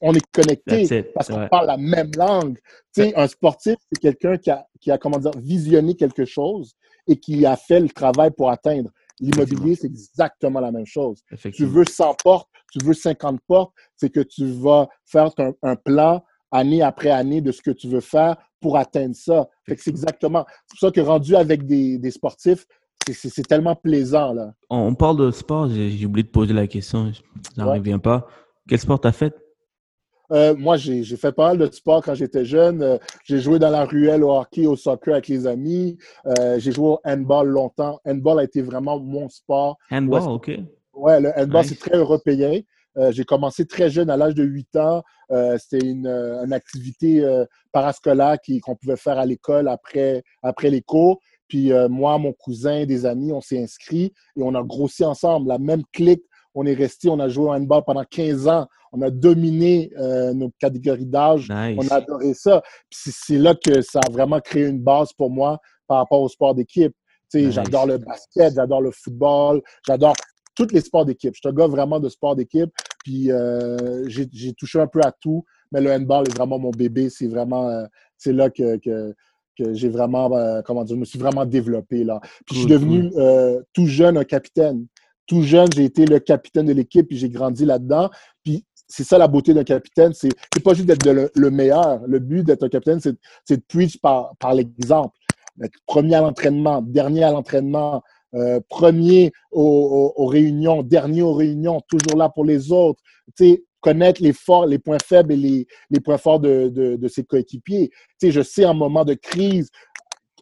on est connecté parce qu'on parle la même langue. Tu sais, un sportif, c'est quelqu'un qui a, qui a, comment dire, visionné quelque chose et qui a fait le travail pour atteindre. L'immobilier, c'est exactement la même chose. Tu veux 100 portes, tu veux 50 portes, c'est que tu vas faire un, plan année après année de ce que tu veux faire pour atteindre ça. c'est exactement. C'est pour ça que rendu avec des, des sportifs, c'est tellement plaisant. Là. On parle de sport, j'ai oublié de poser la question, je n'en reviens pas. Quel sport t'as fait? Euh, moi, j'ai fait pas mal de sport quand j'étais jeune. Euh, j'ai joué dans la ruelle au hockey, au soccer avec les amis. Euh, j'ai joué au handball longtemps. Handball a été vraiment mon sport. Handball, OK. Ouais, le handball, c'est très européen. j'ai commencé très jeune, à l'âge de 8 ans. C'était une, une, activité parascolaire qu'on pouvait faire à l'école après, après les cours. Puis moi, mon cousin, des amis, on s'est inscrits et on a grossi ensemble. La même clique On est resté, on a joué au handball pendant 15 ans. On a dominé euh, nos catégories d'âge. Nice. On a adoré ça. Puis c'est là que ça a vraiment créé une base pour moi par rapport au sport d'équipe. Tu sais, Nice. J'adore le basket, j'adore le football, j'adore tous les sports d'équipe. Je suis un gars vraiment de sport d'équipe. Puis euh, j'ai touché un peu à tout, mais le handball est vraiment mon bébé. C'est vraiment, euh, c'est là que, que, que j'ai vraiment, euh, comment dire, je me suis vraiment développé là. Puis je suis devenu euh, tout jeune un capitaine. Tout jeune, j'ai été le capitaine de l'équipe, puis j'ai grandi là-dedans. Puis c'est ça la beauté d'un capitaine, c'est pas juste d'être le, le meilleur. Le but d'être un capitaine, c'est de preach par, par l'exemple. Être Premier à l'entraînement, dernier à l'entraînement, euh, premier aux, réunions, dernier aux réunions, toujours là pour les autres. Tu sais, connaître les forts, les points faibles et les, les points forts de, de, ses coéquipiers. Tu sais, je sais en moment de crise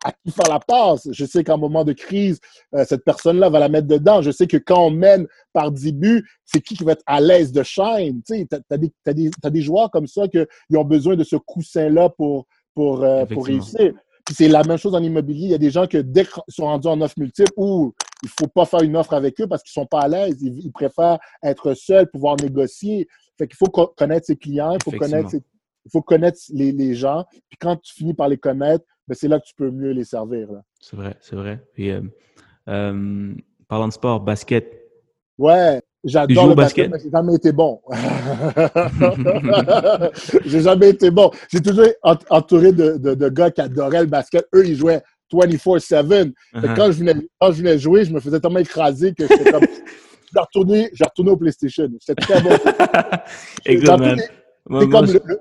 à qui faire la passe. Je sais qu'en moment de crise, euh, cette personne-là va la mettre dedans. Je sais que quand on mène par 10 buts, c'est qui qui va être à l'aise de shine. Tu sais, t'as, t'as des, t'as des, t'as des joueurs comme ça qui ont besoin de ce coussin-là pour, pour, euh, pour réussir. Puis c'est la même chose en immobilier. Il y a des gens que dès qu'ils sont rendus en offre multiple, ou il faut pas faire une offre avec eux parce qu'ils sont pas à l'aise. Ils, ils préfèrent être seuls, pouvoir négocier. Fait qu'il faut co- connaître ses clients, il faut connaître, ses- il faut connaître les, les gens. Puis quand tu finis par les connaître, ben c'est là que tu peux mieux les servir. Là. C'est vrai, c'est vrai. Puis, euh, euh, parlant de sport, basket. Ouais, j'adore le au basket, basket? mais j'ai jamais été bon. j'ai jamais été bon. J'ai toujours ent- entouré de, de, de gars qui adoraient le basket. Eux, ils jouaient 24-7. Fait que Uh-huh. quand, je venais, quand je venais jouer, je me faisais tellement écraser que j'étais comme. J'ai retourné, au PlayStation. J'étais très bon. C'est comme le, le-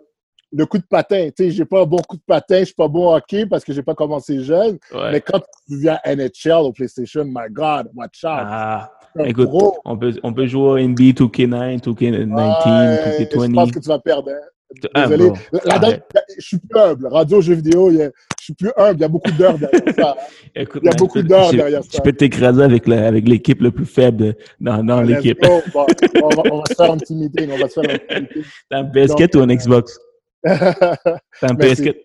le coup de patin. Tu sais, j'ai pas un bon coup de patin, je suis pas bon au hockey parce que j'ai pas commencé jeune. ouais. Mais quand tu viens NHL au PlayStation, my God, watch out. Ah, écoute, pro. on peut, on peut jouer au NBA 2K9, 2K19, Ouais, Je 2K20. pense que tu vas perdre. hein. Ah, Désolé. bro. La- la- Arrête. je suis plus humble. Radio, jeux vidéo, il y a- je suis plus humble. Il y a beaucoup d'heures derrière ça. hein. Écoute, Il y a beaucoup d'heures derrière ça. Je peux t'écraser avec la- avec l'équipe le plus faible dans, dans Let's l'équipe. Bon, on, va, on va se faire un petit meeting. On va se faire un petit meeting. T'as un PS4 ou un Xbox? T'as un Merci. PS4?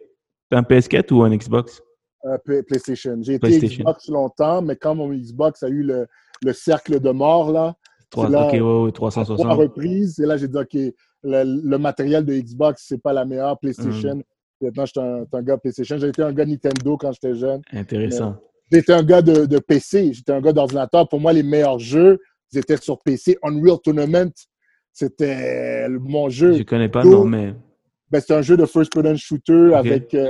T'as un PS4 ou un Xbox? Euh, Play- PlayStation. J'ai été. Xbox longtemps, mais quand mon Xbox a eu le, le cercle de mort, là, Trois- là- ok, ouais, ouais, à trois 360. reprises, et là, j'ai dit, OK, le, le matériel de Xbox, c'est pas la meilleure. PlayStation. Mm. Maintenant, j'étais un, j'étais un gars PlayStation. J'ai été un gars Nintendo quand j'étais jeune. Intéressant. J'étais un gars de, de PC, j'étais un gars d'ordinateur. Pour moi, les meilleurs jeux, ils étaient sur PC. Unreal Tournament, c'était mon jeu. Je connais pas, non, mais Ben, c'est un jeu de first-person shooter avec euh,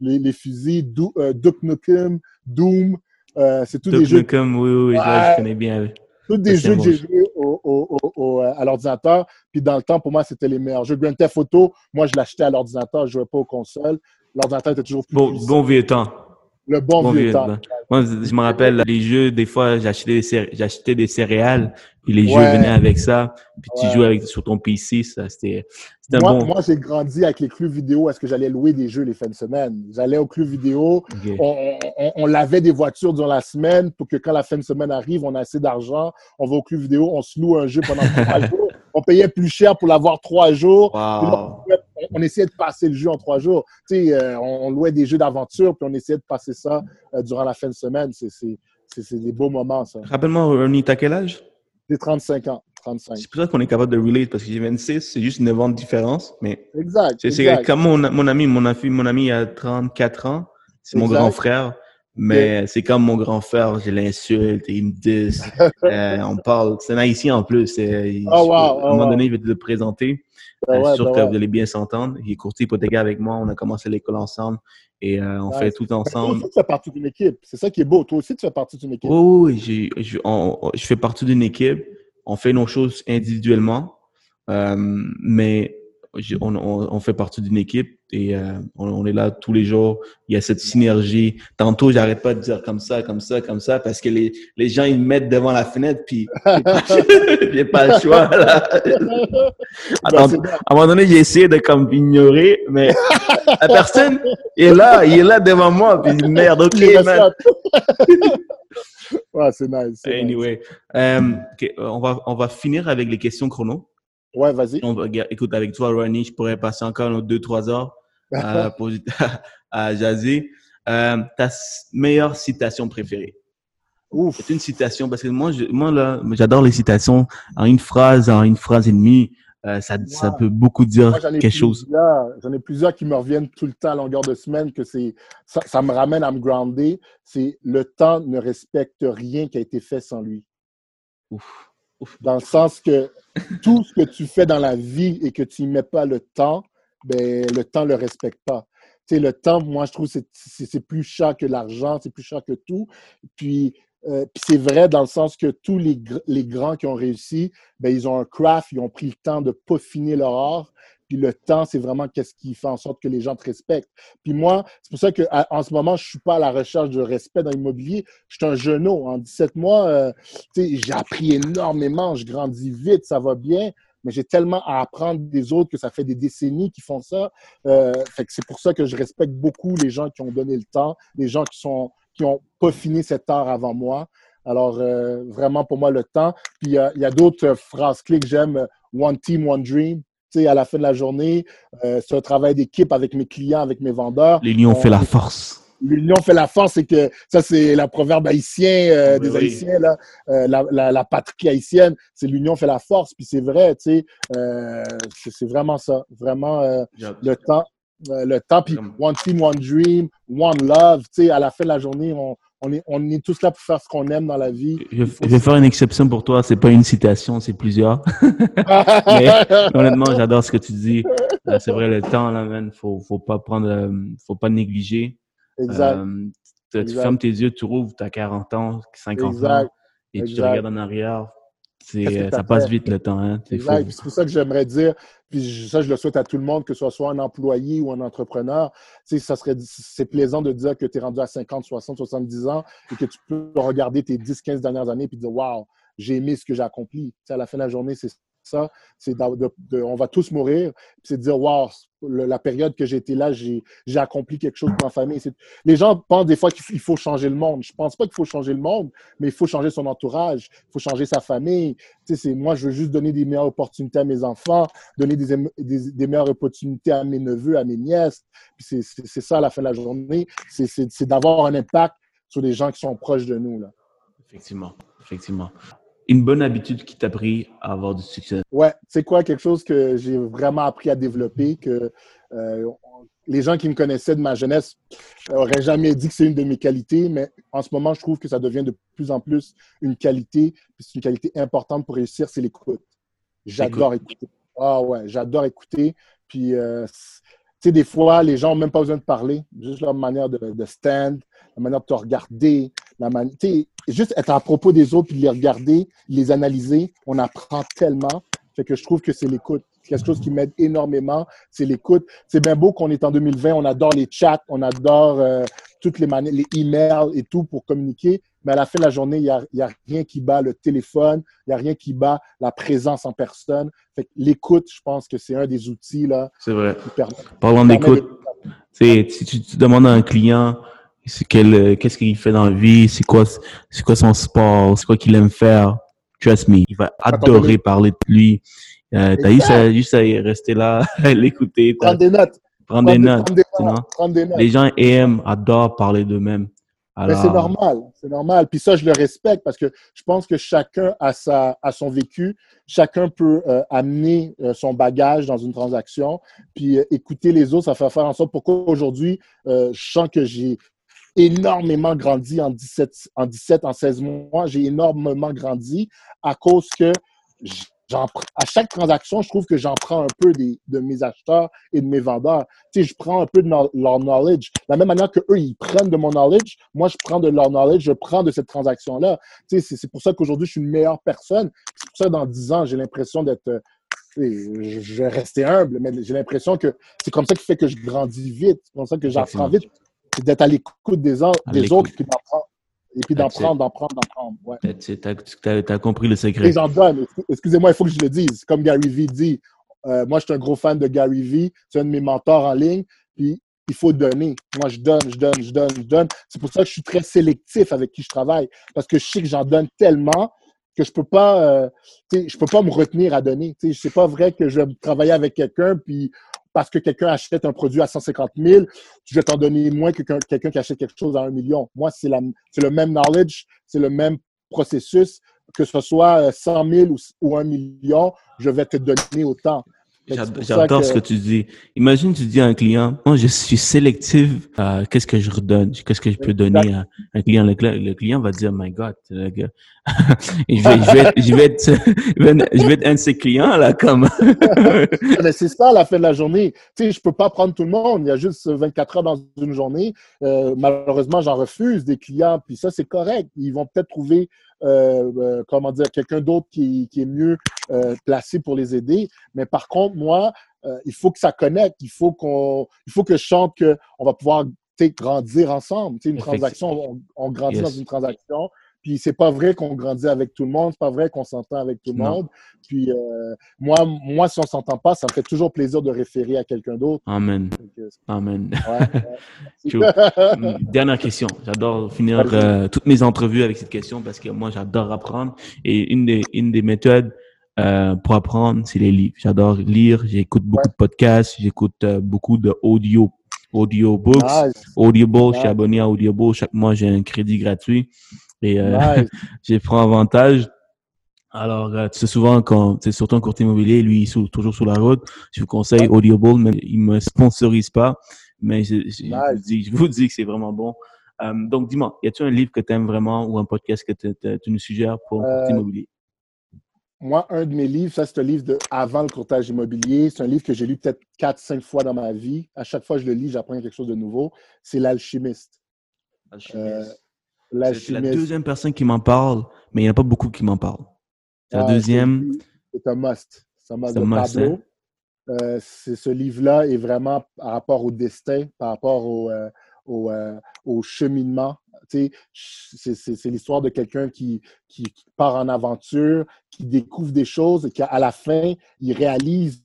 les, les fusils, Do, euh, Duke Nukem, Doom. Euh, c'est tous des Duke jeux, Nukem, oui, oui, oui, Ouais. je connais bien. tous des jeux que j'ai joués au, au- au- au- à l'ordinateur. Puis dans le temps, pour moi, c'était les meilleurs jeux. Grand Theft Auto, moi, je l'achetais à l'ordinateur, je jouais pas aux consoles. L'ordinateur était toujours plus bon vieux temps. Le bon, Bon vieux vieux temps. temps. Moi, je me rappelle, les jeux, des fois, j'achetais des, j'achetais des céréales, puis les jeux venaient avec ça, puis tu Ouais. jouais avec, sur ton PC, ça, c'était, c'était Moi, bon. moi j'ai grandi avec les clubs vidéo. Est-ce que j'allais louer des jeux les fins de semaine? J'allais au club vidéo. On, on- on lavait des voitures durant la semaine pour que quand la fin de semaine arrive, on a assez d'argent. On va au club vidéo, on se loue un jeu pendant trois jours. On payait plus cher pour l'avoir trois jours. Wow. On, essayait de passer le jeu en trois jours. Tu sais, euh, on, louait des jeux d'aventure, puis on essayait de passer ça euh, durant la fin de semaine. C'est- C'est c'est- c'est des beaux moments, ça. Rappelle-moi, Ronnie, t'as quel âge? J'ai 35 ans. 35. C'est pour ça qu'on est capable de relate, parce que j'ai 26, c'est juste 9 ans de différence, mais Exact. c'est, comme mon, mon ami, mon ami, mon ami a 34 ans, c'est mon grand frère, mais c'est comme mon grand frère, je l'insulte, il me dit, euh, on parle, c'est un haïtien en plus, il- Oh, wow, à un oh, moment wow. donné, je vais te le présenter, Ben Euh, ouais, sûr ben que ouais. vous allez bien s'entendre. Il est courtier hypothécaire avec moi. On a commencé l'école ensemble et euh, on Nice. fait tout Ben, Toi ensemble. aussi, tu fais partie d'une équipe. C'est ça qui est beau. Toi aussi, tu fais partie d'une équipe. Oh, oui, j'ai- je, on- je fais partie d'une équipe. On fait nos choses individuellement, euh, mais j'ai- on, on- on fait partie d'une équipe et euh, on, on est là tous les jours. Il y a cette synergie. Tantôt, j'arrête pas de dire comme ça, comme ça, comme ça, parce que les, les gens, ils me mettent devant la fenêtre, puis j'ai pas le choix. Là. Attends, à un moment donné, j'ai essayé de comme ignorer, mais la personne est là, il est là devant moi, puis merde, ok, man. ouais, c'est nice. Anyway, euh, on va on va finir avec les questions chrono. Ouais, vas-y. Écoute, avec toi, Ronnie, je pourrais passer encore nos deux trois heures à, poser- à jaser. Euh, ta meilleure citation préférée? Ouf. C'est une citation parce que moi, je, moi là, j'adore les citations en une phrase, en une phrase et demie. Euh, ça, ça, peut beaucoup dire quelque chose. J'en ai plusieurs qui me reviennent tout le temps à longueur de semaine que c'est ça, ça, me ramène à me grounder. C'est le temps ne respecte rien qui a été fait sans lui. Ouf. Dans le sens que tout ce que tu fais dans la vie et que tu n'y mets pas le temps, ben, le temps ne le respecte pas. Le temps, moi, je trouve que c'est plus cher que l'argent, c'est plus cher que tout. Puis, euh, puis c'est vrai dans le sens que tous les, les grands qui ont réussi, ben, ils ont un craft, ils ont pris le temps de peaufiner leur art. Puis le temps, c'est vraiment qu'est-ce qui fait en sorte que les gens te respectent. Puis moi, c'est pour ça qu'en ce moment, je suis pas à la recherche de respect dans l'immobilier. Je suis un genou. En 17 mois, euh, j'ai appris énormément, je grandis vite, ça va bien, mais j'ai tellement à apprendre des autres que ça fait des décennies qu'ils font ça. Euh, que c'est pour ça que je respecte beaucoup les gens qui ont donné le temps, les gens qui sont qui ont peaufiné cet art avant moi. Alors, euh, vraiment, pour moi, le temps. Puis, il y a, d'autres phrases clés que j'aime. One team, one dream à la fin de la journée, euh, c'est un travail d'équipe avec mes clients, avec mes vendeurs. L'union fait la force. L'union fait la force, c'est que ça, c'est la proverbe haïtien euh, des Haïtiens, là, euh, la, la, patrie haïtienne, c'est l'union fait la force. Puis c'est vrai, tu sais, c'est vraiment ça. Vraiment, le temps, le temps, puis one team, one dream, one love, tu sais, à la fin de la journée, on, on est, on est tous là pour faire ce qu'on aime dans la vie. Je, vais faire une exception pour toi. C'est pas une citation, c'est plusieurs. Mais honnêtement, j'adore ce que tu dis. C'est vrai, le temps, là, man, faut, faut pas prendre, euh, faut pas négliger. Exact. Euh, tu fermes tes yeux, tu rouvres, tu as 40 ans, 50 ans, et tu regardes en arrière, euh, ça passe vite le temps. Hein? C'est pour ça que j'aimerais dire, puis ça, je le souhaite à tout le monde, que ce soit un employé ou un entrepreneur. Ça serait, c'est plaisant de dire que tu es rendu à 50, 60, 70 ans et que tu peux regarder tes 10, 15 dernières années et dire Waouh, j'ai aimé ce que j'ai accompli. à la fin de la journée, c'est ça, c'est de, on va tous mourir. C'est de dire, wow, la période que j'étais là, j'ai accompli quelque chose pour ma famille. Les gens pensent des fois qu'il faut changer le monde. Je pense pas qu'il faut changer le monde, mais il faut changer son entourage, il faut changer sa famille. Moi, je veux juste donner des meilleures opportunités à mes enfants, donner des, des, meilleures opportunités à mes neveux, à mes nièces. C'est ça, à la fin de la journée, c'est d'avoir un impact sur les gens qui sont proches de nous. Là. Effectivement, effectivement une bonne habitude qui t'a pris à avoir du succès? Ouais, c'est quoi quelque chose que j'ai vraiment appris à développer, que euh, les gens qui me connaissaient de ma jeunesse n'auraient jamais dit que c'est une de mes qualités, mais en ce moment, je trouve que ça devient de plus en plus une qualité, puis c'est une qualité importante pour réussir, c'est l'écoute. J'adore écouter. Ah ouais, j'adore écouter. Puis, euh, tu sais, des fois, les gens n'ont même pas besoin de parler, juste leur manière de, de stand, la manière de te regarder, la manière juste être à propos des autres, puis les regarder, les analyser, on apprend tellement. Fait que je trouve que c'est l'écoute. Quelque chose qui m'aide énormément, c'est l'écoute. C'est bien beau qu'on est en 2020, on adore les chats, on adore euh, toutes les manières, les emails et tout pour communiquer, mais à la fin de la journée, il n'y a, y a, rien qui bat le téléphone, il n'y a rien qui bat la présence en personne. Fait que l'écoute, je pense que c'est un des outils là. C'est vrai. Parlant d'écoute, si tu, tu demandes à un client, euh, qu'est-ce qu'il fait dans la vie, c'est quoi, c'est quoi son sport, c'est quoi qu'il aime faire? Trust me, il va adorer parler de lui. Euh, T'as juste à, juste à rester là, l'écouter. Prendre des notes. Prendre, des, notes, prendre des notes. Les gens aiment, adorent parler d'eux-mêmes. Mais c'est normal, c'est normal. Puis ça, je le respecte parce que je pense que chacun a, sa, a son vécu, chacun peut euh, amener euh, son bagage dans une transaction, puis écouter les autres, ça fait faire en sorte pourquoi aujourd'hui, je sens que j'ai énormément grandi en 17, en 17, en 16 mois. J'ai énormément grandi à cause que à chaque transaction, je trouve que j'en prends un peu des, de mes acheteurs et de mes vendeurs. Tu sais, je prends un peu de leur knowledge. De la même manière que eux, ils prennent de mon knowledge, moi, je prends de leur knowledge, je prends de cette transaction-là. Tu sais, c'est pour ça qu'aujourd'hui, je suis une meilleure personne. C'est pour ça que dans 10 ans, j'ai l'impression d'être je vais rester humble, mais j'ai l'impression que c'est comme ça qui fait que je grandis vite. C'est comme ça que j'apprends vite c'est d'être à l'écoute des, autres, des autres et puis d'en prendre, d'en prendre, d'en prendre. Ouais. Tu as, compris le secret. Et j'en donne. Excusez-moi, il faut que je le dise. Comme Gary Vee dit, euh, moi, je suis un gros fan de Gary Vee. C'est un de mes mentors en ligne. Puis, il faut donner. Moi, je donne, je donne, je donne, je donne. C'est pour ça que je suis très sélectif avec qui je travaille. Parce que je sais que j'en donne tellement que je peux pas, euh, je peux pas me retenir à donner. C'est pas vrai que je vais travailler avec quelqu'un puis parce que quelqu'un achète un produit à 150 000, je vais t'en donner moins que quelqu'un qui achète quelque chose à un million. Moi, c'est le même knowledge, c'est le même processus, que ce soit 100 000 ou, ou 1 million, je vais te donner autant. J'adore ce que tu dis. Imagine, tu dis à un client, moi, je suis sélectif. Euh, qu'est-ce que je redonne? Qu'est-ce que je peux donner à un client? Le, client va dire, my God, je, vais, je, vais être, je, vais être, je vais être un de ses clients, là, comme. Mais c'est ça, à la fin de la journée. Tu sais, je peux pas prendre tout le monde. Il y a juste 24 heures dans une journée. Euh, malheureusement, j'en refuse des clients. Puis ça, c'est correct. Ils vont peut-être trouver euh, euh, comment dire, quelqu'un d'autre qui, qui, est mieux euh, placé pour les aider. Mais par contre, moi, euh, il faut que ça connecte. Il faut qu'on, il faut que je chante qu'on va pouvoir grandir ensemble. une transaction, on, on grandit dans une transaction. Puis c'est pas vrai qu'on grandit avec tout le monde, c'est pas vrai qu'on s'entend avec tout le monde. Puis euh, moi, moi, si on s'entend pas, ça me fait toujours plaisir de référer à quelqu'un d'autre. Amen. Amen. Dernière question. J'adore finir euh, toutes mes entrevues avec cette question parce que moi, j'adore apprendre. Et une des, une des méthodes euh, pour apprendre, c'est les livres. J'adore lire. J'écoute beaucoup de podcasts. J'écoute beaucoup de audio audiobooks, Audible, je suis abonné à Audible. Chaque mois, j'ai un crédit gratuit. Et euh, j'ai pris avantage. Alors, euh, tu sais, souvent, quand c'est surtout un courtier immobilier, lui, il est toujours sur la route. Je vous conseille Audible, mais il me sponsorise pas. Mais je, je, vous, dis, que c'est vraiment bon. Euh, donc, dis-moi, y a-t-il un livre que tu aimes vraiment ou un podcast que tu nous suggères pour un courtier immobilier? Moi, un de mes livres, ça, c'est un livre de Avant le courtage immobilier. C'est un livre que j'ai lu peut-être 4-5 fois dans ma vie. À chaque fois que je le lis, j'apprends quelque chose de nouveau. C'est L'Alchimiste. L'Alchimiste. C'est la deuxième personne qui m'en parle, mais il n'y en a pas beaucoup qui m'en parlent. la deuxième. C'est un must. C'est un must de Pablo. Hein. Euh, ce livre-là est vraiment par rapport au destin, par rapport au, euh, au, euh, au cheminement. C'est l'histoire de quelqu'un qui, qui, part en aventure, qui découvre des choses et qu'à la fin, il réalise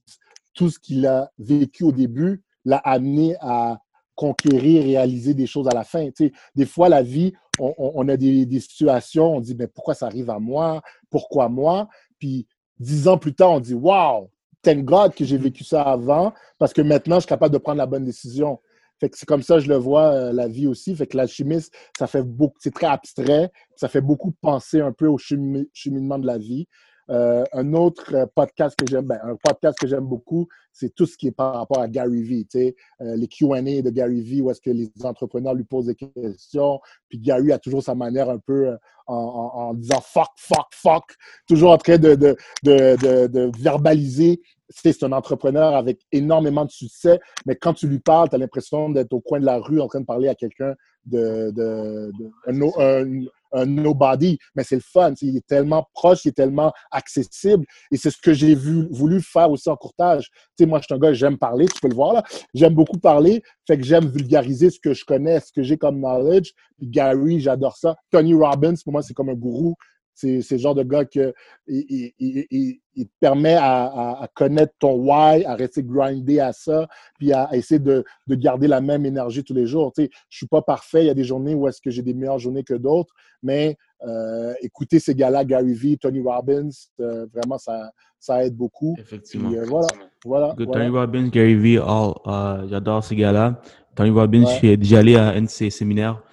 tout ce qu'il a vécu au début, l'a amené à conquérir, réaliser des choses à la fin. des fois, la vie, on, a des, situations, on dit, mais pourquoi ça arrive à moi? Pourquoi moi? Puis dix ans plus tard, on dit, wow, thank God que j'ai vécu ça avant, parce que maintenant, je suis capable de prendre la bonne décision. Fait que c'est comme ça je le vois, euh, la vie aussi. Fait que l'alchimiste, ça fait beaucoup, c'est très abstrait, ça fait beaucoup penser un peu au cheminement de la vie. Euh, un autre euh, podcast que j'aime, ben, un podcast que j'aime beaucoup, c'est tout ce qui est par rapport à Gary Vee, euh, les Q&A de Gary Vee, où est-ce que les entrepreneurs lui posent des questions, puis Gary a toujours sa manière un peu en, disant fuck, fuck, fuck, toujours en train de, de, de, de verbaliser. C'est un entrepreneur avec énormément de succès, mais quand tu lui parles, tu as l'impression d'être au coin de la rue en train de parler à quelqu'un de, de, un, un nobody, mais c'est le fun. Il est tellement proche, il est tellement accessible. Et c'est ce que j'ai voulu faire aussi en courtage. Tu sais, moi, je suis un gars, j'aime parler, tu peux le voir là. J'aime beaucoup parler, fait que j'aime vulgariser ce que je connais, ce que j'ai comme knowledge. Gary, j'adore ça. Tony Robbins, pour moi, c'est comme un gourou. C'est le genre de gars qui il, il, permet à, connaître ton why, à rester grindé à ça, puis à, essayer de, de, garder la même énergie tous les jours. Tu sais, je suis pas parfait. Il y a des journées où est-ce que j'ai des meilleures journées que d'autres, mais euh, écouter ces gars-là, Gary Vee, Tony Robbins, euh, vraiment, ça, ça aide beaucoup. Effectivement. Euh, voilà, voilà, Tony Robbins, Gary Vee, oh, j'adore ces gars-là. Tony Robbins, je suis déjà allé à un de ses séminaires.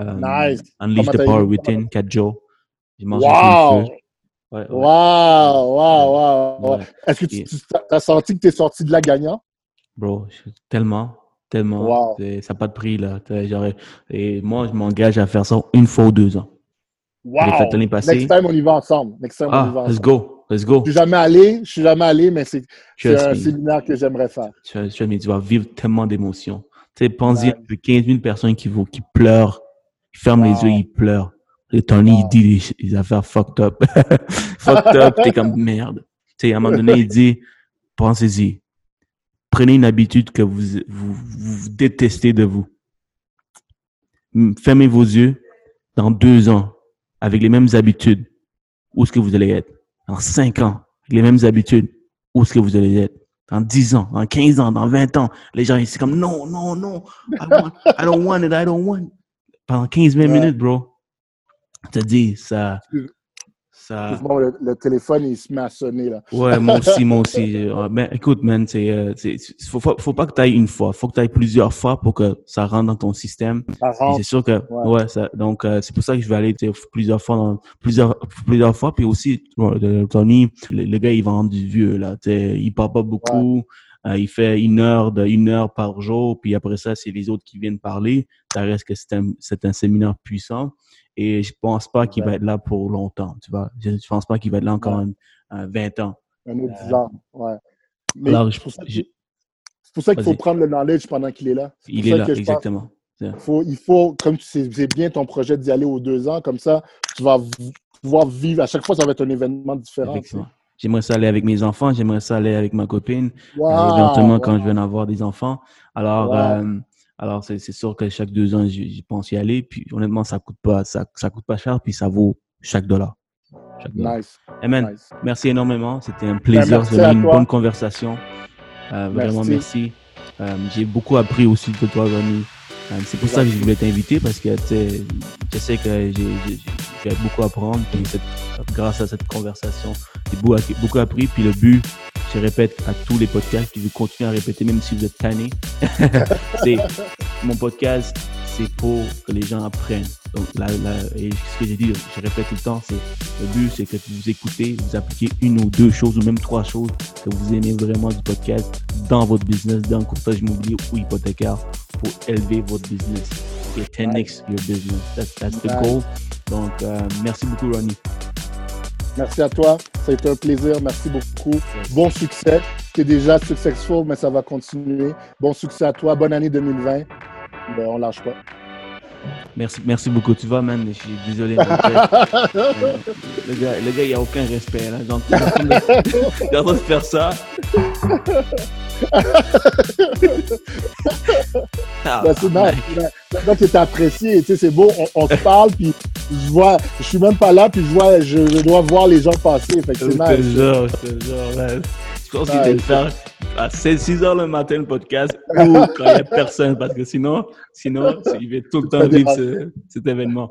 nice. Unleash the Power Within, 4 jours. Wow! Ouais, Wow! Wow! Wow! Est-ce que tu, as senti que tu es sorti de là gagnant? Bro, tellement, tellement. Wow. Ça n'a pas de prix, là. Et moi, je m'engage à faire ça une fois ou deux ans. Wow! Next time, on y va ensemble. Next time, on y ah, va let's go. Let's go. Je suis jamais allé, je suis jamais allé, mais c'est un séminaire que j'aimerais faire. Tu, tu, vas vivre tellement d'émotions. Tu sais, pense-y, ouais. 15 000 personnes qui, vont, qui pleurent, qui ferment les yeux, ils pleurent. Et Tony, il dit des, affaires fucked up. fucked up, t'es comme merde. Tu sais, à un moment donné, il dit, pensez-y. Prenez une habitude que vous, vous, vous détestez de vous. Fermez vos yeux dans deux ans avec les mêmes habitudes. Où est-ce que vous allez être? Dans cinq ans, avec les mêmes habitudes. Où est-ce que vous allez être? Dans dix ans, dans quinze ans, dans vingt ans. Les gens, ils sont comme, non, non, non. I don't, I don't want it, I don't want it. Pendant 15 minutes, bro te dis, ça, ça. Le, le téléphone, il se met à sonner, là. Ouais, moi aussi, moi aussi. Mais écoute, man, c'est, euh, faut, faut, faut pas que tu ailles une fois. Faut que tu ailles plusieurs fois pour que ça rentre dans ton système. C'est sûr que, Ouais. ouais, ça, donc, euh, c'est pour ça que je vais aller plusieurs fois dans, plusieurs, plusieurs fois. Puis aussi, Tony, le, le gars, il va rendre du vieux, là. Il parle pas beaucoup. Euh, il fait une heure de une heure par jour. Puis après ça, c'est les autres qui viennent parler. Ça reste que c'est un, c'est un séminaire puissant. Et je pense pas qu'il va être là pour longtemps, tu vois. Je, je pense pas qu'il va être là encore Ouais. un- un 20 ans. Un autre 10 ans. Ouais. Mais Alors, c'est je- pour ça, je- c'est pour ça qu'il faut prendre le knowledge pendant qu'il est là. Il est là, exactement. faut, il faut, comme tu sais c'est bien ton projet d'y aller aux deux ans, comme ça, tu vas pouvoir vivre. À chaque fois, ça va être un événement différent. J'aimerais ça aller avec mes enfants, j'aimerais ça aller avec ma copine, euh, Wow, éventuellement wow. quand je viens d'avoir des enfants. Alors, Wow. euh, alors c'est c'est sûr que chaque deux ans, j'y pense y aller. Puis honnêtement, ça coûte pas, ça, ça coûte pas cher, puis ça vaut chaque dollar. Chaque dollar. Nice. Nice. merci énormément. C'était un plaisir. merci C'était une toi. bonne conversation. Euh, vraiment merci. Euh, J'ai beaucoup appris aussi de toi, Ronnie. Euh, c'est pour ça que je voulais t'inviter parce que tu sais, je sais que j'ai- j'ai- beaucoup apprendre. Puis cette- grâce à cette conversation, j'ai beaucoup, appris. Puis le but, je répète à tous les podcasts, puis je vais continuer à répéter même si vous êtes tanné. c'est mon podcast, c'est pour que les gens apprennent. Donc là, là et ce que j'ai dit, je répète tout le temps, c'est le but, c'est que vous écoutez, vous appliquez une ou deux choses ou même trois choses que vous aimez vraiment du podcast dans votre business, dans le courtage immobilier ou hypothécaire pour élever votre business. Et 10x your business. That's, that's the goal. Donc, euh, merci beaucoup, Ronnie. Merci à toi. Ça a été un plaisir. Merci beaucoup. Bon succès. Tu es déjà successful, mais ça va continuer. Bon succès à toi. Bonne année 2020. Ben, on lâche pas. Merci, merci beaucoup. Tu vois, man, je suis désolé. mais, euh, le, gars, le gars, il a aucun respect. Là. Genre, il est en train de- faire ça. Ah, Ben, c'est nice. Maintenant que apprécié, tu sais, c'est beau, on, on se parle, puis je vois, je suis même pas là, puis je vois, je, je dois voir les gens passer. Fait que c'est jure, je te jure, man. Je pense qu'il faire à 6 heures le matin le podcast ou quand il n'y a personne parce que sinon, sinon, il va tout le temps vivre ce- cet événement.